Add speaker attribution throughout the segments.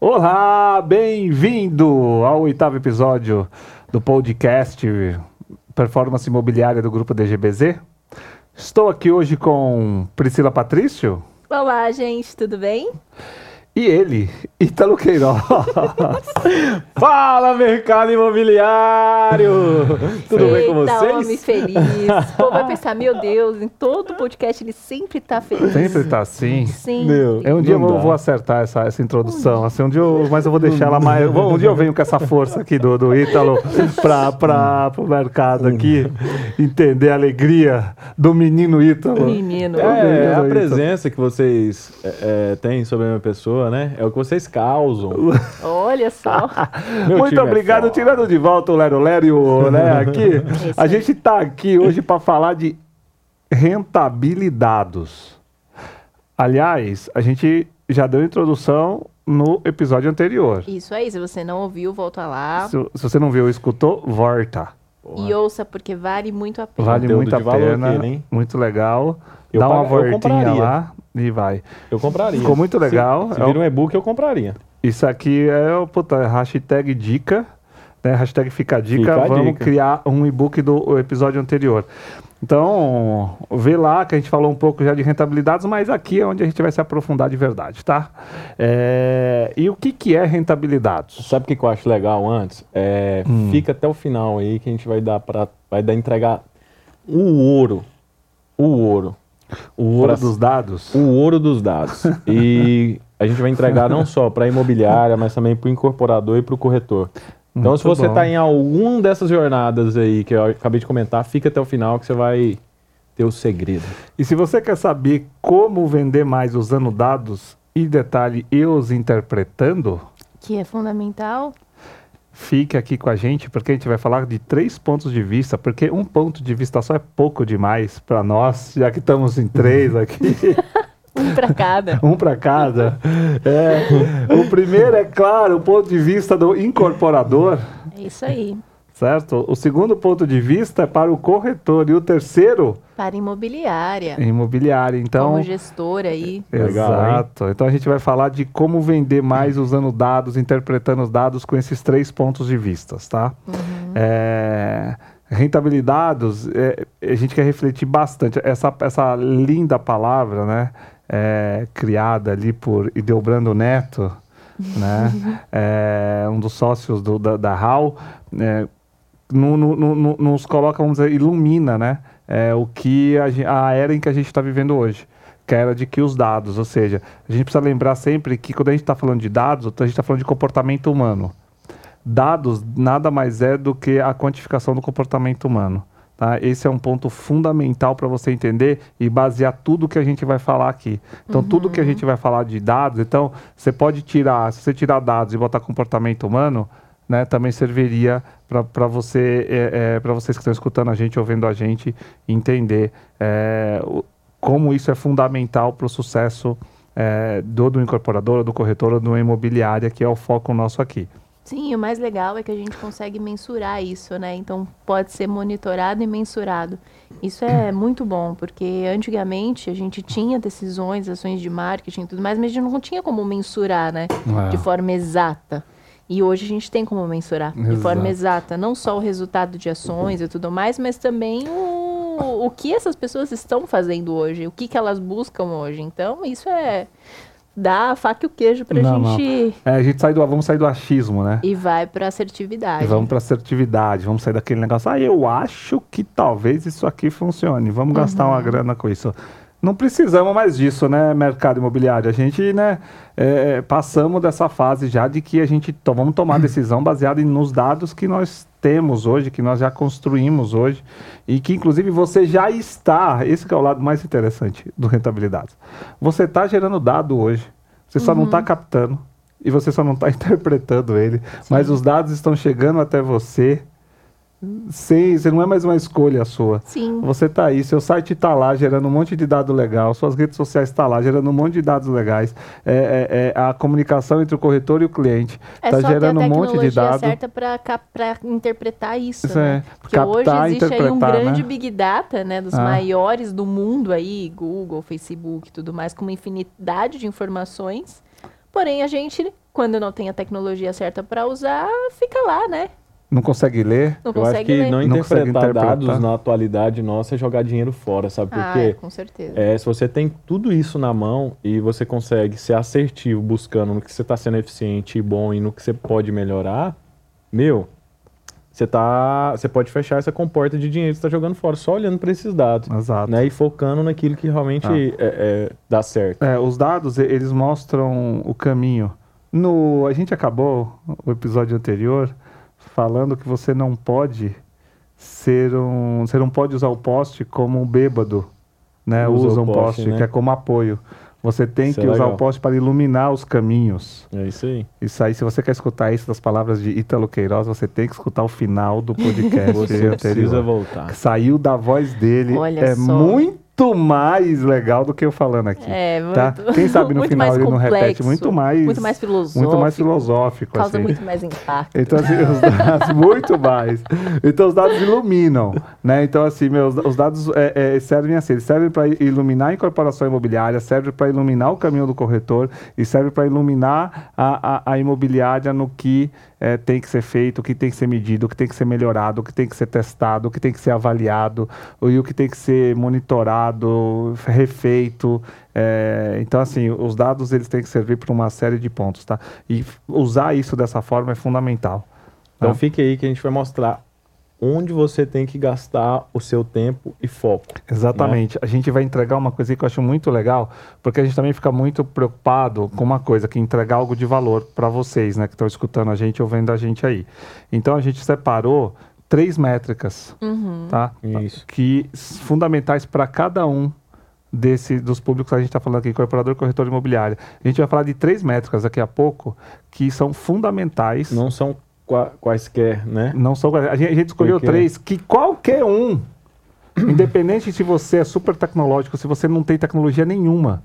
Speaker 1: Olá, bem-vindo ao oitavo episódio do podcast Performance Imobiliária do Grupo DGBZ. Estou aqui hoje com Priscila Patrício
Speaker 2: Olá, gente, tudo bem?
Speaker 1: E ele, Ítalo Queiroz. Fala, mercado imobiliário! Tudo bem com
Speaker 2: Eita,
Speaker 1: vocês?
Speaker 2: homem feliz. O povo vai pensar, meu Deus, em todo podcast ele sempre tá feliz.
Speaker 1: Sempre tá assim.
Speaker 2: Sim.
Speaker 3: Meu.
Speaker 1: É um dia eu vou,
Speaker 3: dá.
Speaker 1: vou acertar essa, essa introdução. Assim, um dia eu, mas eu vou deixar ela mais. Um dia eu venho com essa força aqui do, do Ítalo para para o mercado aqui entender a alegria do menino Ítalo.
Speaker 2: Menino.
Speaker 1: É.
Speaker 3: É, a
Speaker 1: Eita.
Speaker 3: presença que vocês é, é, têm sobre a minha pessoa, né? É o que vocês causam.
Speaker 2: Olha só.
Speaker 1: Muito
Speaker 3: é
Speaker 1: obrigado,
Speaker 3: foda.
Speaker 1: tirando de volta o Lero Lero e o né, aqui. A gente tá aqui hoje para falar de rentabilidados. Aliás, a gente já deu introdução no episódio anterior.
Speaker 2: Isso aí, se você não ouviu, volta lá.
Speaker 1: Se, se você não viu ou escutou, volta.
Speaker 2: E ouça, porque vale muito a pena.
Speaker 1: Vale muito a pena,
Speaker 3: aqui, hein?
Speaker 1: muito legal.
Speaker 3: Eu
Speaker 1: Dá uma voltinha lá e vai.
Speaker 3: Eu compraria.
Speaker 1: Ficou muito legal.
Speaker 3: Se, se
Speaker 1: É o-
Speaker 3: vir um e-book, eu compraria.
Speaker 1: Isso aqui é o puta, hashtag dica, né? Hashtag fica a dica.
Speaker 3: Fica a
Speaker 1: Vamos
Speaker 3: dica.
Speaker 1: criar um e-book do episódio anterior. Então, vê lá que a gente falou um pouco já de rentabilidades, mas aqui é onde a gente vai se aprofundar de verdade, tá? É, E o que, que é rentabilidades?
Speaker 3: Sabe o que que eu acho legal antes? É,
Speaker 1: Hum.
Speaker 3: Fica até o final aí que a gente vai dar para vai dar entregar o ouro. O ouro.
Speaker 1: O ouro
Speaker 3: Pra-
Speaker 1: dos dados?
Speaker 3: O ouro dos dados. E a gente vai entregar não só para a imobiliária, mas também para o incorporador e para o corretor. Então, se
Speaker 1: Muito
Speaker 3: você
Speaker 1: bom.
Speaker 3: está em algum dessas jornadas aí que eu acabei de comentar, fica até o final que você vai ter o segredo.
Speaker 1: E se você quer saber como vender mais usando dados e detalhe e os interpretando,
Speaker 2: Que é fundamental.
Speaker 1: Fique aqui com a gente, porque a gente vai falar de três pontos de vista, porque um ponto de vista só é pouco demais para nós, já que estamos em três aqui,
Speaker 2: Um pra cada.
Speaker 1: um para cada. É, o primeiro é claro, o ponto de vista do incorporador,
Speaker 2: É isso aí.
Speaker 1: Certo? O segundo ponto de vista é para o corretor e o terceiro
Speaker 2: Para imobiliária.
Speaker 1: é imobiliário. Então,
Speaker 2: Como gestor aí.
Speaker 3: Legal?
Speaker 1: Exato. Então a gente vai falar de como vender mais usando dados, interpretando os dados com esses três pontos de vista, tá? É, rentabilidades, é, a gente quer refletir bastante. Essa, essa linda palavra, né? é, criada ali por Ideobrando Neto, né? é, um dos sócios do, da, da HAL, é, no- no- no- no- nos coloca, vamos dizer, ilumina, né? É, o que a, a era em que a gente está vivendo hoje. Que é era de que os dados, ou seja, a gente precisa lembrar sempre que quando a gente está falando de dados, a gente está falando de comportamento humano. Dados nada mais é do que a quantificação do comportamento humano. Tá? Esse é um ponto fundamental para você entender e basear tudo que a gente vai falar aqui. Então, tudo que a gente vai falar de dados, então, você pode tirar, se você tirar dados e botar comportamento humano, né, também serviria para você, é, para vocês que estão escutando a gente, ouvindo a gente, entender é, o- como isso é fundamental para o sucesso é, do, do incorporador, do corretor, do imobiliária, que é o foco nosso aqui.
Speaker 2: Sim, o mais legal é que a gente consegue mensurar isso, né? Então pode ser monitorado e mensurado. Isso é muito bom, porque antigamente a gente tinha decisões, ações de marketing e tudo mais, mas a gente não tinha como mensurar, né?
Speaker 1: É.
Speaker 2: De forma exata. E hoje a gente tem como mensurar de
Speaker 1: Exato.
Speaker 2: forma exata, não só o resultado de ações e tudo mais, mas também o, o que essas pessoas estão fazendo hoje, o que, que elas buscam hoje. Então, isso é dar a faca e o queijo pra
Speaker 1: Não, não.
Speaker 2: gente
Speaker 1: É, a gente sai do, vamos sair do achismo, né?
Speaker 2: e vai pra
Speaker 1: E
Speaker 2: assertividade.
Speaker 1: vamos para assertividade, vamos sair daquele negócio. Ah, eu acho que talvez isso aqui funcione. Vamos gastar uma grana com isso. Não precisamos mais disso, né, mercado imobiliário? A gente, né, é, passamos dessa fase já de que a gente to vamos tomar decisão baseada nos dados que nós temos hoje, que nós já construímos hoje e que, inclusive, você já está. Esse que é o lado mais interessante do rentabilidade. Você está gerando dado hoje. Você só não está captando e você só não está interpretando ele, mas os dados estão chegando até você sem, você não é mais uma escolha sua.
Speaker 2: Sim.
Speaker 1: Você está aí, seu site está lá gerando um monte de dado legal, suas redes sociais estão lá gerando um monte de dados legais. É, é- é a comunicação entre o corretor e o cliente
Speaker 2: É
Speaker 1: está
Speaker 2: só
Speaker 1: gerando um monte de
Speaker 2: tecnologia
Speaker 1: dados.
Speaker 2: certa para interpretar isso,
Speaker 1: Isso
Speaker 2: né?
Speaker 1: é,
Speaker 2: Porque hoje
Speaker 1: captar,
Speaker 2: existe aí um
Speaker 1: interpretar,
Speaker 2: grande
Speaker 1: né?
Speaker 2: big data, né, dos
Speaker 1: Ah.
Speaker 2: maiores do mundo aí, Google, Facebook, tudo mais, com uma infinidade de informações. Porém, a gente quando não tem a tecnologia certa para usar, fica lá, né?
Speaker 1: Não consegue ler?
Speaker 2: Não
Speaker 3: Eu acho
Speaker 2: consegue
Speaker 3: que
Speaker 2: ler.
Speaker 3: não
Speaker 1: Não consegue
Speaker 3: interpretar
Speaker 1: interpretar.
Speaker 3: dados na atualidade nossa é jogar dinheiro fora, sabe por
Speaker 2: Ah,
Speaker 3: quê?
Speaker 2: com certeza.
Speaker 3: É, se você tem tudo isso na mão e você consegue ser assertivo buscando no que você está sendo eficiente e bom e no que você pode melhorar, meu, você tá, você pode fechar essa comporta de dinheiro que você está jogando fora só olhando para esses dados,
Speaker 1: Exato.
Speaker 3: né? E focando naquilo que realmente
Speaker 1: Ah.
Speaker 3: é- é, dá certo.
Speaker 1: É, os dados, eles mostram o caminho. No, a gente acabou o episódio anterior falando que você não pode ser um, você não pode usar o poste como um bêbado, né?
Speaker 3: Usa
Speaker 1: Usa,
Speaker 3: o
Speaker 1: um
Speaker 3: poste,
Speaker 1: poste,
Speaker 3: né?
Speaker 1: que é como apoio. Você tem
Speaker 3: Isso
Speaker 1: que
Speaker 3: é
Speaker 1: usar
Speaker 3: legal.
Speaker 1: o poste para iluminar os caminhos.
Speaker 3: É isso aí.
Speaker 1: Isso aí, se você quer escutar isso das palavras de Ítalo Queiroz, você tem que escutar o final do podcast
Speaker 3: Você
Speaker 1: anterior.
Speaker 3: precisa voltar.
Speaker 1: Saiu da voz dele.
Speaker 2: Olha
Speaker 1: é
Speaker 2: só.
Speaker 1: muito mais legal do que eu falando aqui.
Speaker 2: É,
Speaker 1: tá?
Speaker 2: muito-
Speaker 1: Quem sabe no
Speaker 2: muito
Speaker 1: final ele não repete
Speaker 2: complexo,
Speaker 1: muito mais.
Speaker 2: muito mais filosófico.
Speaker 1: Muito mais filosófico.
Speaker 2: Causa
Speaker 1: assim.
Speaker 2: muito mais impacto.
Speaker 1: Então, assim, os dados, muito mais. Então, os dados iluminam, né? Então, assim, meus, os dados é, é, servem assim, eles servem para iluminar a incorporação imobiliária, servem para iluminar o caminho do corretor e servem para iluminar a, a, a imobiliária no que é, tem que ser feito, o que tem que ser medido, o que tem que ser melhorado, o que tem que ser testado, o que tem que ser avaliado, e o que tem que ser monitorado, refeito. é, então, assim, os dados eles têm que servir para uma série de pontos, tá? E usar isso dessa forma é fundamental.
Speaker 3: Então
Speaker 1: Ah.
Speaker 3: fique aí que a gente vai mostrar onde você tem que gastar o seu tempo e foco.
Speaker 1: Exatamente. A gente vai entregar uma coisa que eu acho muito legal, porque a gente também fica muito preocupado com uma coisa, que é entregar algo de valor para vocês, né, que estão escutando a gente ou vendo a gente aí. Então a gente separou três métricas,
Speaker 2: Uhum.
Speaker 1: tá?
Speaker 3: Isso.
Speaker 1: Que fundamentais para cada um desse dos públicos que a gente está falando aqui, incorporador, corretor imobiliário. A gente vai falar de três métricas daqui a pouco que são fundamentais.
Speaker 3: Não são qua- quaisquer, né?
Speaker 1: Não são. A gente, a gente escolheu
Speaker 3: Por quê?
Speaker 1: três que qualquer um, independente se você é super tecnológico, se você não tem tecnologia nenhuma,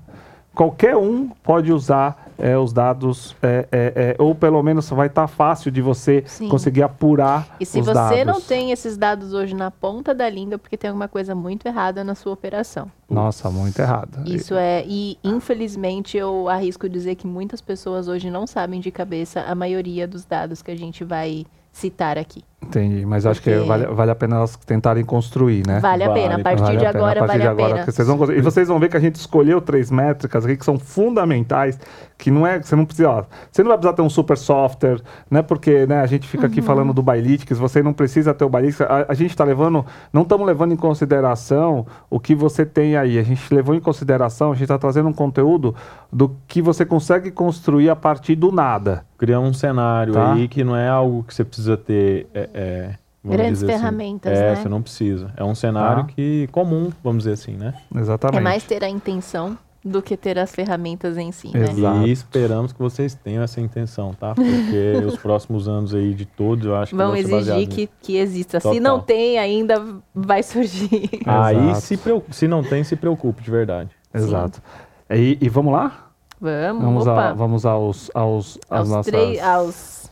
Speaker 1: qualquer um pode usar é, os dados, é, é, é, ou pelo menos vai estar fácil de você
Speaker 2: Sim.
Speaker 1: conseguir apurar
Speaker 2: E se você
Speaker 1: dados.
Speaker 2: não tem esses dados hoje na ponta da língua, porque tem alguma coisa muito errada na sua operação.
Speaker 1: Nossa, muito errado.
Speaker 2: Isso é, e infelizmente eu arrisco dizer que muitas pessoas hoje não sabem de cabeça a maioria dos dados que a gente vai citar aqui.
Speaker 1: Entendi, mas acho que vale, vale a pena elas tentarem construir, né?
Speaker 2: Vale a
Speaker 3: Vale,
Speaker 2: pena, a partir
Speaker 1: Vale
Speaker 2: de
Speaker 1: a pena,
Speaker 2: agora
Speaker 1: a partir
Speaker 2: vale
Speaker 1: de
Speaker 2: a
Speaker 1: agora,
Speaker 2: pena.
Speaker 1: porque vocês vão e vocês vão ver que a gente escolheu três métricas aqui que são fundamentais, que não é, você não precisa, ó, você não vai precisar ter um super software, né? Porque, né, a gente fica
Speaker 2: Uhum.
Speaker 1: aqui falando do Bylytics, você não precisa ter o Bylytics, a, a gente está levando, não estamos levando em consideração o que você tem aí, a gente levou em consideração, a gente está trazendo um conteúdo do que você consegue construir a partir do nada.
Speaker 3: Criar um cenário
Speaker 1: Tá.
Speaker 3: aí que não é algo que você precisa ter. é, é,
Speaker 2: Grandes
Speaker 3: assim.
Speaker 2: ferramentas,
Speaker 3: É,
Speaker 2: né?
Speaker 3: você não precisa. É um cenário
Speaker 1: Tá.
Speaker 3: que comum, vamos dizer assim, né?
Speaker 1: Exatamente.
Speaker 2: É mais ter a intenção do que ter as ferramentas em si, né?
Speaker 1: Exato.
Speaker 3: E esperamos que vocês tenham essa intenção, tá? Porque os próximos anos aí de todos, eu acho que
Speaker 2: Vão
Speaker 3: vão
Speaker 2: exigir que, que exista. Se
Speaker 3: Total.
Speaker 2: não tem ainda, vai surgir.
Speaker 3: Aí, se, se não tem, se preocupe, de verdade.
Speaker 1: Exato. E, e vamos lá?
Speaker 2: Vamos,
Speaker 1: Vamos, a, vamos aos, aos,
Speaker 2: aos,
Speaker 1: nossas...
Speaker 2: três, aos,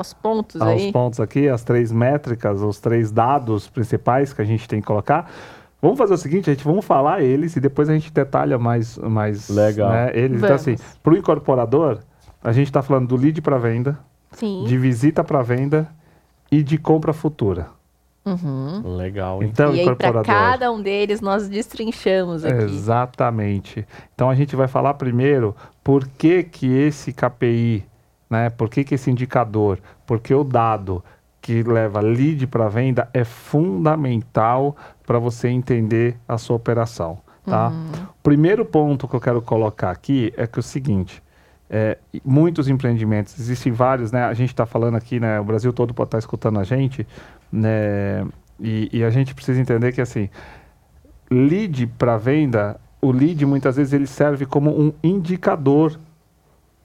Speaker 2: aos pontos
Speaker 1: aos
Speaker 2: aí.
Speaker 1: pontos aqui, as três métricas, os três dados principais que a gente tem que colocar. Vamos fazer o seguinte, gente, vamos falar eles e depois a gente detalha mais, mais
Speaker 3: Legal.
Speaker 1: né, eles. Então,
Speaker 2: Vamos.
Speaker 1: assim, para o incorporador, a gente está falando do lead para venda,
Speaker 2: Sim.
Speaker 1: de visita para venda e de compra futura.
Speaker 2: Uhum.
Speaker 3: Legal, hein?
Speaker 1: Então,
Speaker 2: E aí, para
Speaker 1: incorporador.
Speaker 2: cada um deles, nós destrinchamos aqui.
Speaker 1: Exatamente. Então a gente vai falar primeiro por que, que esse KPI, né? Por que, que esse indicador, porque o dado que leva lead para venda é fundamental para você entender a sua operação, tá? O primeiro ponto que eu quero colocar aqui é que é o seguinte, é, muitos empreendimentos, existem vários, né? A gente está falando aqui, né? O Brasil todo pode estar escutando a gente, né? E, e a gente precisa entender que assim, lead para venda, o lead muitas vezes ele serve como um indicador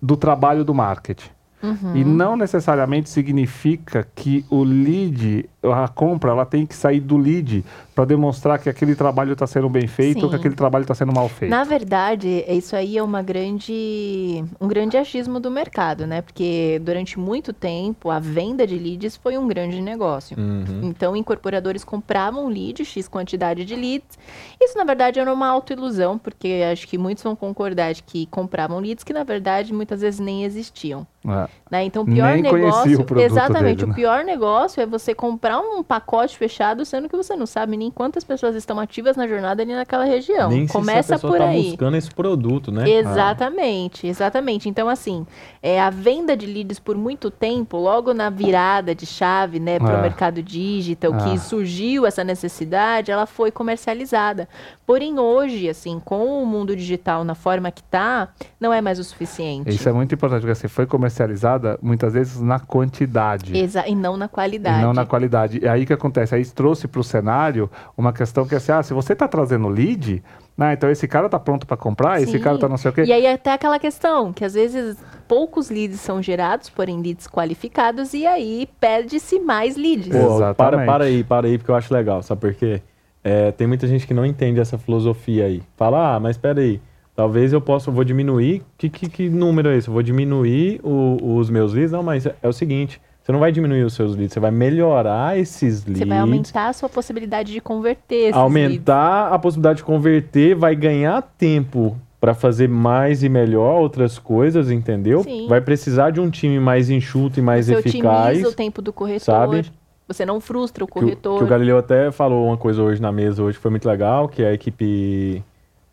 Speaker 1: do trabalho do marketing.
Speaker 2: Uhum.
Speaker 1: E não necessariamente significa que o lead, a compra ela tem que sair do lead para demonstrar que aquele trabalho está sendo bem feito ou que
Speaker 2: Sim.
Speaker 1: aquele trabalho está sendo mal feito.
Speaker 2: Na verdade, isso aí é uma grande, um grande achismo do mercado, né? Porque durante muito tempo a venda de leads foi um grande negócio.
Speaker 3: Uhum.
Speaker 2: Então, incorporadores compravam lead, X quantidade de leads. Isso, na verdade, era uma autoilusão, porque acho que muitos vão concordar de que compravam leads que, na verdade, muitas vezes nem existiam.
Speaker 1: É.
Speaker 2: né? Então, o pior
Speaker 1: Nem
Speaker 2: negócio.
Speaker 1: o
Speaker 2: exatamente,
Speaker 1: dele, né?
Speaker 2: o pior negócio é você comprar um pacote fechado, sendo que você não sabe nem quantas pessoas estão ativas na jornada ali naquela região.
Speaker 3: Nem se
Speaker 2: Começa
Speaker 3: pessoa
Speaker 2: por
Speaker 3: tá
Speaker 2: aí.
Speaker 3: buscando esse produto, né?
Speaker 2: Exatamente, exatamente. Então, assim, é, a venda de leads por muito tempo, logo na virada de chave, né, para o
Speaker 1: É.
Speaker 2: mercado digital,
Speaker 1: Ah.
Speaker 2: que surgiu essa necessidade, ela foi comercializada. Porém, hoje, assim, com o mundo digital na forma que tá, não é mais o suficiente.
Speaker 1: Isso é muito importante, porque assim, foi comercializada muitas vezes na quantidade.
Speaker 2: Exa- e não na qualidade.
Speaker 1: E não na qualidade. E aí o que acontece? Aí trouxe para o cenário uma questão que é assim, ah, se você está trazendo lead, né, então esse cara está pronto para comprar, esse
Speaker 2: Sim.
Speaker 1: cara está não sei o quê.
Speaker 2: E aí até aquela questão, que às vezes poucos leads são gerados, porém leads qualificados, e aí perde-se mais leads.
Speaker 3: Pô,
Speaker 1: Exatamente.
Speaker 3: para, para aí, para aí, porque eu acho legal, sabe por quê? É, tem muita gente que não entende essa filosofia aí. Fala, ah, mas espera aí, talvez eu possa, eu vou diminuir, que, que, que número é esse? Eu vou diminuir o- os meus leads? Não, mas é, é o seguinte, você não vai diminuir os seus leads, você vai melhorar esses leads.
Speaker 2: Você vai aumentar a sua possibilidade de converter esses leads.
Speaker 3: aumentar a possibilidade de converter, vai ganhar tempo para fazer mais e melhor outras coisas, entendeu?
Speaker 2: Sim.
Speaker 3: Vai precisar de um time mais enxuto e mais
Speaker 2: Você
Speaker 3: eficaz.
Speaker 2: otimiza o tempo do corretor.
Speaker 3: sabe?
Speaker 2: Você não frustra o
Speaker 3: Que o,
Speaker 2: corretor.
Speaker 3: que o Galileu até falou uma coisa hoje na mesa, hoje que foi muito legal, que a equipe.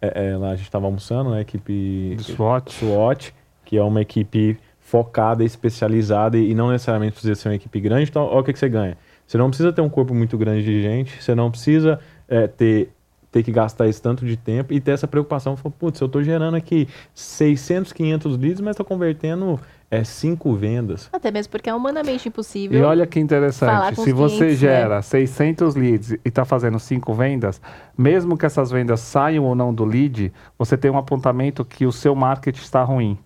Speaker 3: é, é, lá a gente estava almoçando, né? A equipe
Speaker 1: De SWOT.
Speaker 3: SWOT, que é uma equipe focada, especializada e, não necessariamente precisa ser uma equipe grande. Então, olha o que, que você ganha. Você não precisa ter um corpo muito grande de gente, você não precisa é, ter, ter que gastar esse tanto de tempo e ter essa preocupação. Falar, Putz, eu estou gerando aqui 600, 500 leads, mas estou convertendo é, cinco vendas.
Speaker 2: Até mesmo porque é humanamente impossível.
Speaker 1: E olha que interessante, se você
Speaker 2: clientes, né?
Speaker 1: gera 600 leads e está fazendo 5 vendas, mesmo que essas vendas saiam ou não do lead, você tem um apontamento que o seu marketing está ruim.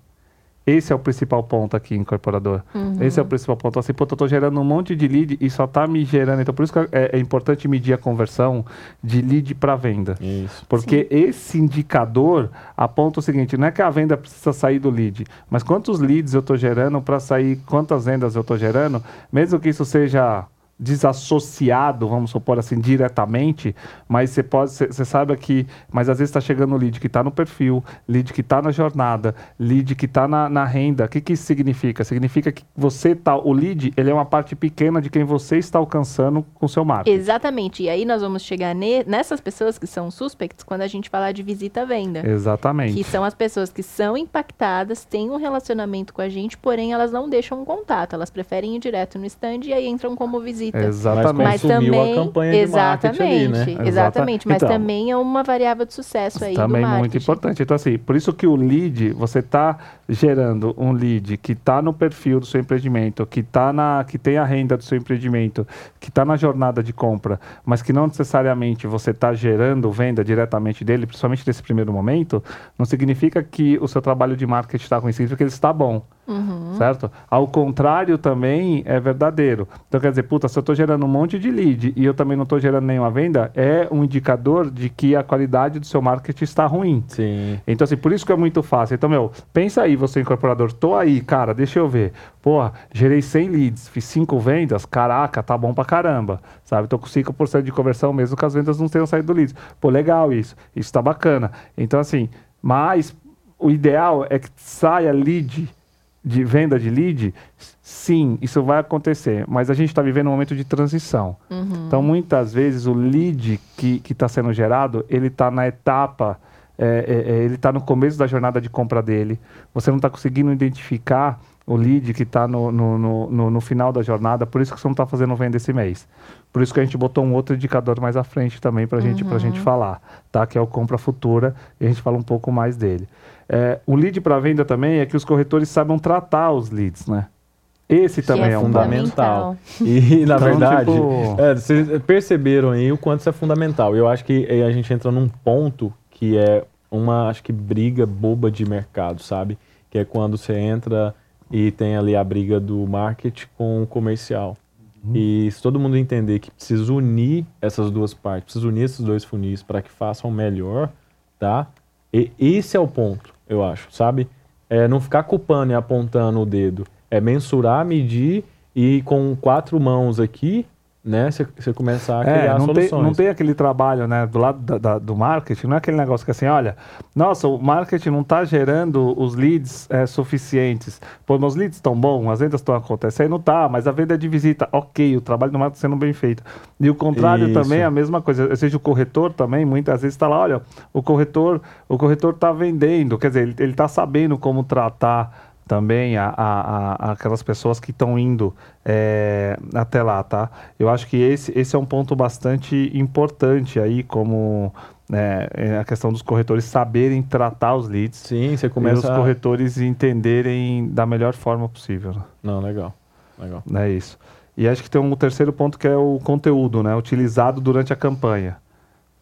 Speaker 1: Esse é o principal ponto aqui, incorporador.
Speaker 2: Uhum.
Speaker 1: Esse é o principal ponto. Assim, pô, eu tô gerando um monte de lead e só tá me gerando. Então, por isso que é, é importante medir a conversão de lead para venda.
Speaker 3: Isso.
Speaker 1: Porque esse indicador aponta o seguinte: não é que a venda precisa sair do lead, mas quantos leads eu estou gerando para sair, quantas vendas eu estou gerando, mesmo que isso seja desassociado, vamos supor assim, diretamente, mas você pode, você sabe que, mas às vezes está chegando o lead que está no perfil, lead que está na jornada, lead que está na, na renda. O que, que isso significa? Significa que você tá, o lead, ele é uma parte pequena de quem você está alcançando com o seu marketing.
Speaker 2: Exatamente. E aí nós vamos chegar ne- nessas pessoas que são suspects quando a gente falar de visita venda.
Speaker 1: Exatamente.
Speaker 2: Que são as pessoas que são impactadas, têm um relacionamento com a gente, porém elas não deixam um contato. Elas preferem ir direto no stand e aí entram como visita.
Speaker 1: Exatamente.
Speaker 2: Mas
Speaker 3: consumiu a
Speaker 2: também,
Speaker 3: campanha de marketing ali,
Speaker 2: exatamente,
Speaker 3: né?
Speaker 1: Exata-
Speaker 2: exatamente, mas
Speaker 1: Então,
Speaker 2: também é uma variável de sucesso aí
Speaker 1: também muito importante. Então, assim, por isso que o lead, você está gerando um lead que está no perfil do seu empreendimento, que, tá na, que tem a renda do seu empreendimento, que está na jornada de compra, mas que não necessariamente você está gerando venda diretamente dele, principalmente nesse primeiro momento, não significa que o seu trabalho de marketing está ruim, significa que ele está bom.
Speaker 2: Uhum.
Speaker 1: Certo? Ao contrário também é verdadeiro. Então quer dizer, puta, se eu estou gerando um monte de lead e eu também não estou gerando nenhuma venda, é um indicador de que a qualidade do seu marketing está ruim.
Speaker 3: Sim.
Speaker 1: Então, assim, por isso que é muito fácil. Então, meu, pensa aí, você incorporador, tô aí, cara, deixa eu ver. Porra, gerei 100 leads, fiz 5 vendas, caraca, tá bom pra caramba, sabe? Tô com 5% de conversão mesmo que as vendas não tenham saído do leads. Pô, legal isso, isso tá bacana. Então, assim, mas o ideal é que saia lead, de venda de lead, sim, isso vai acontecer, mas a gente está vivendo um momento de transição.
Speaker 2: Uhum.
Speaker 1: Então, muitas vezes, o lead que está sendo gerado, ele está na etapa, é, é, é, ele está no começo da jornada de compra dele. Você não está conseguindo identificar o lead que está no, no, no, no, no final da jornada, por isso que você não está fazendo venda esse mês. Por isso que a gente botou um outro indicador mais à frente também para gente, a gente falar, tá? que é o compra futura, e a gente fala um pouco mais dele. É, o lead para venda também é que os corretores saibam tratar os leads, né? Esse
Speaker 2: Que
Speaker 1: também
Speaker 2: é
Speaker 1: é,
Speaker 3: fundamental.
Speaker 2: fundamental.
Speaker 3: E, na
Speaker 1: Então,
Speaker 3: verdade,
Speaker 1: tipo-
Speaker 3: é, vocês perceberam aí o quanto isso é fundamental. Eu acho que a gente entra num ponto que é uma, acho que, briga boba de mercado, sabe? Que é quando você entra e tem ali a briga do marketing com o comercial. E se todo mundo entender que precisa unir essas duas partes, precisa unir esses dois funis para que façam melhor, tá? E esse é o ponto, eu acho, sabe? É não ficar culpando e apontando o dedo. É mensurar, medir e com quatro mãos aqui né, você começar a criar
Speaker 1: é, não
Speaker 3: soluções.
Speaker 1: Tem, não tem aquele trabalho, né, do lado da, da, do marketing, não é aquele negócio que assim, olha, nossa, o marketing não está gerando os leads é, suficientes. Pô, meus leads estão bons, as vendas estão acontecendo, tá, mas a venda é de visita, ok, o trabalho do marketing sendo bem feito. E o contrário Isso. também é a mesma coisa, ou seja, o corretor também, muitas vezes está lá, olha, o corretor o corretor está vendendo, quer dizer, ele está sabendo como tratar também a, a, a, aquelas pessoas que estão indo é, até lá, tá? Eu acho que esse, esse é um ponto bastante importante aí, como né, é a questão dos corretores saberem tratar os leads.
Speaker 3: Sim, você começa.
Speaker 1: E os corretores entenderem da melhor forma possível. Né?
Speaker 3: Não, legal, legal.
Speaker 1: É isso. E acho que tem um terceiro ponto que é o conteúdo, né? Utilizado durante a campanha,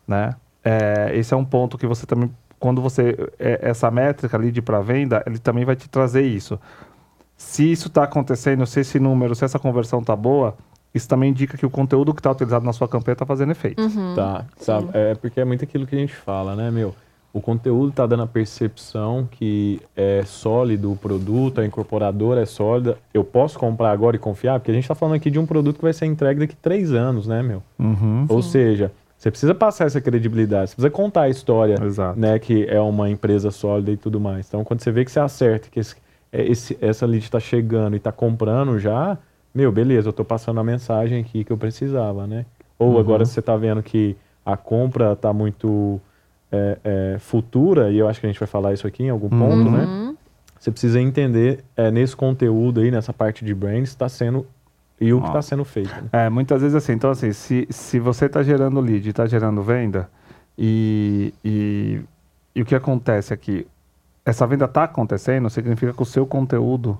Speaker 1: né? É, esse é um ponto que você também quando você é, essa métrica ali de para venda, ele também vai te trazer isso. Se isso está acontecendo, se esse número, se essa conversão está boa, isso também indica que o conteúdo que está utilizado na sua campanha está fazendo efeito.
Speaker 3: Uhum. Tá, sabe? É porque é muito aquilo que a gente fala, né, meu? O conteúdo está dando a percepção que é sólido o produto, a incorporadora é sólida. Eu posso comprar agora e confiar? Porque a gente está falando aqui de um produto que vai ser entregue daqui três anos, né, meu?
Speaker 1: Uhum.
Speaker 3: Ou Sim. seja, você precisa passar essa credibilidade, você precisa contar a história, Exato. né, que é uma empresa sólida e tudo mais. Então, quando você vê que você acerta, que esse, é, esse, essa lead está chegando e está comprando já, meu, beleza, eu estou passando a mensagem aqui que eu precisava, né? Ou uhum. agora você está vendo que a compra está muito é, é, futura, e eu acho que a gente vai falar isso aqui em algum ponto, né? uhum. né? Você precisa entender é, nesse conteúdo aí, nessa parte de brand, está sendo e o que está sendo feito. Né?
Speaker 1: É, muitas vezes assim, então assim, se, se você está gerando lead, está gerando venda, e, e, e o que acontece aqui? Essa venda está acontecendo, significa que o seu conteúdo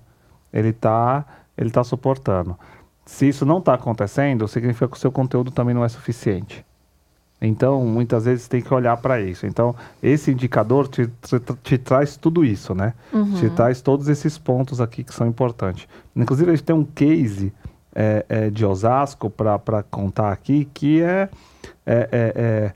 Speaker 1: ele está ele tá suportando. Se isso não está acontecendo, significa que o seu conteúdo também não é suficiente. Então, muitas vezes tem que olhar para isso. Então, esse indicador te, te, te, traz tudo isso, né? Uhum. Te traz todos esses pontos aqui que são importantes. Inclusive, a gente tem um case é, é, de Osasco para contar aqui, que é, é, é, é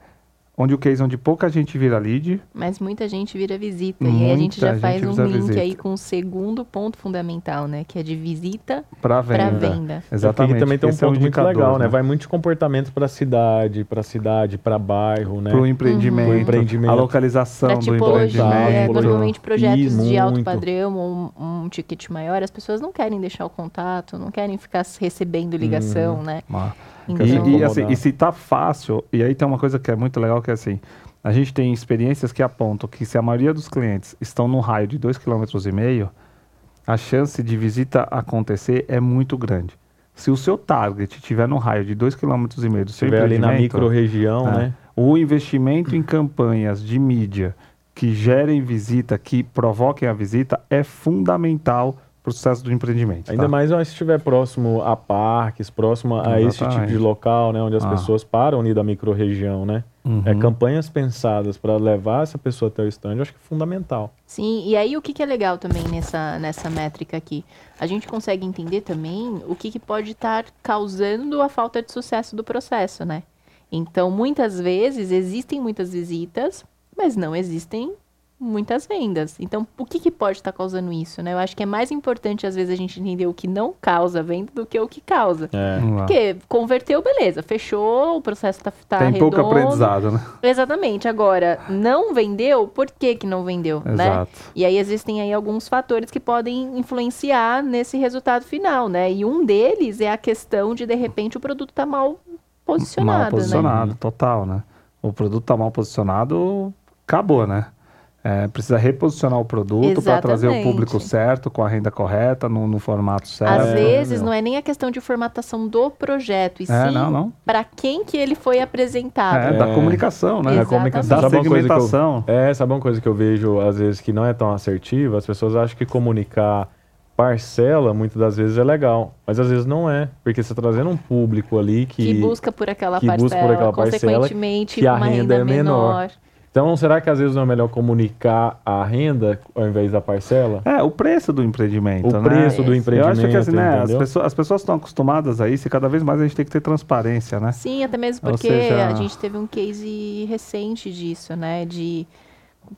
Speaker 1: onde o case onde pouca gente vira lead.
Speaker 2: Mas muita gente vira visita. Muita e aí a gente já gente faz um link visita. aí com o segundo ponto fundamental, né? Que é de visita para venda. venda.
Speaker 3: Exatamente. E também tem um Esse ponto é um muito legal, né? né? Vai muito de comportamento para cidade, para cidade, para bairro, né?
Speaker 1: Para o empreendimento, uhum. empreendimento, a localização pra do
Speaker 2: tipologia, empreendimento. É, normalmente projetos e de alto padrão, um, um ticket maior, as pessoas não querem deixar o contato, não querem ficar recebendo ligação, uhum. né?
Speaker 1: Ah. E, e, assim, e se tá fácil, e aí tem uma coisa que é muito legal que é assim, a gente tem experiências que apontam que se a maioria dos clientes estão no raio de 2,5 km, a chance de visita acontecer é muito grande. Se o seu target estiver no raio de 2,5 km do seu
Speaker 3: ali na micro-região, é, né?
Speaker 1: O investimento em campanhas de mídia que gerem visita, que provoquem a visita, é fundamental processo do empreendimento.
Speaker 3: Ainda tá? mais se estiver próximo a parques, próximo a esse tipo de local, né, onde as ah. pessoas param ali da microrregião, né? Uhum. É, campanhas pensadas para levar essa pessoa até o stand, eu acho que é fundamental.
Speaker 2: Sim, e aí o que, que é legal também nessa, nessa métrica aqui? A gente consegue entender também o que, que pode estar causando a falta de sucesso do processo, né? Então, muitas vezes existem muitas visitas, mas não existem muitas vendas. Então, o que, que pode estar tá causando isso, né? Eu acho que é mais importante, às vezes, a gente entender o que não causa venda do que o que causa. É. Porque converteu, beleza, fechou, o processo está tá,
Speaker 1: tá Tem
Speaker 2: redondo.
Speaker 1: pouco aprendizado, né?
Speaker 2: Exatamente. Agora, não vendeu, por que que não vendeu, né? Exato. né? E aí existem aí alguns fatores que podem influenciar nesse resultado final, né? E um deles é a questão de, de repente, o produto tá mal posicionado,
Speaker 1: Mal posicionado, né? total, né? O produto tá mal posicionado, acabou, né? É, precisa reposicionar o produto para trazer o público certo, com a renda correta, no, no formato certo.
Speaker 2: Às vezes não é nem a questão de formatação do projeto, e é, sim para quem que ele foi apresentado.
Speaker 1: É, da comunicação, né? Da comunicação. Da segmentação.
Speaker 3: Eu, é, sabe uma coisa que eu vejo, às vezes, que não é tão assertiva? As pessoas acham que comunicar parcela, muitas das vezes é legal, mas às vezes não é, porque você está trazendo um público ali que...
Speaker 2: Que busca por aquela, que parcela, busca por aquela parcela, consequentemente, que a renda, renda é menor. menor
Speaker 3: Então, será que às vezes não é melhor comunicar a renda ao invés da parcela?
Speaker 1: É, o preço do empreendimento,
Speaker 3: O
Speaker 1: né?
Speaker 3: preço do
Speaker 2: Eu
Speaker 3: empreendimento,
Speaker 1: Eu acho que assim, né, as pessoas, as pessoas estão acostumadas a isso e cada vez mais a gente tem que ter transparência, né?
Speaker 2: Sim, até mesmo porque
Speaker 1: seja-
Speaker 2: a gente teve um case recente disso, né? De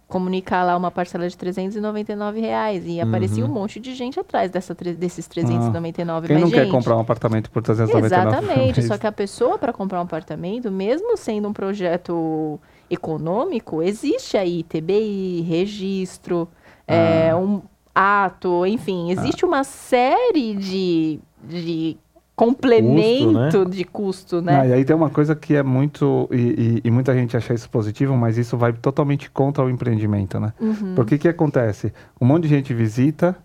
Speaker 2: comunicar lá uma parcela de 399 reais e aparecia um monte de gente atrás dessa, desses 399.
Speaker 1: Uhum. Quem
Speaker 2: Mas,
Speaker 1: não quer
Speaker 2: gente,
Speaker 1: comprar um apartamento por 399
Speaker 2: Exatamente, só que a pessoa para comprar um apartamento, mesmo sendo um projeto econômico, existe aí TBI, registro, é, um ato, enfim, existe uma série de, de complemento de custo, né?
Speaker 1: Ah, e aí tem uma coisa que é muito. E, e- e muita gente acha isso positivo, mas isso vai totalmente contra o empreendimento, né?
Speaker 2: Uhum.
Speaker 1: Porque que acontece? Um monte de gente visita.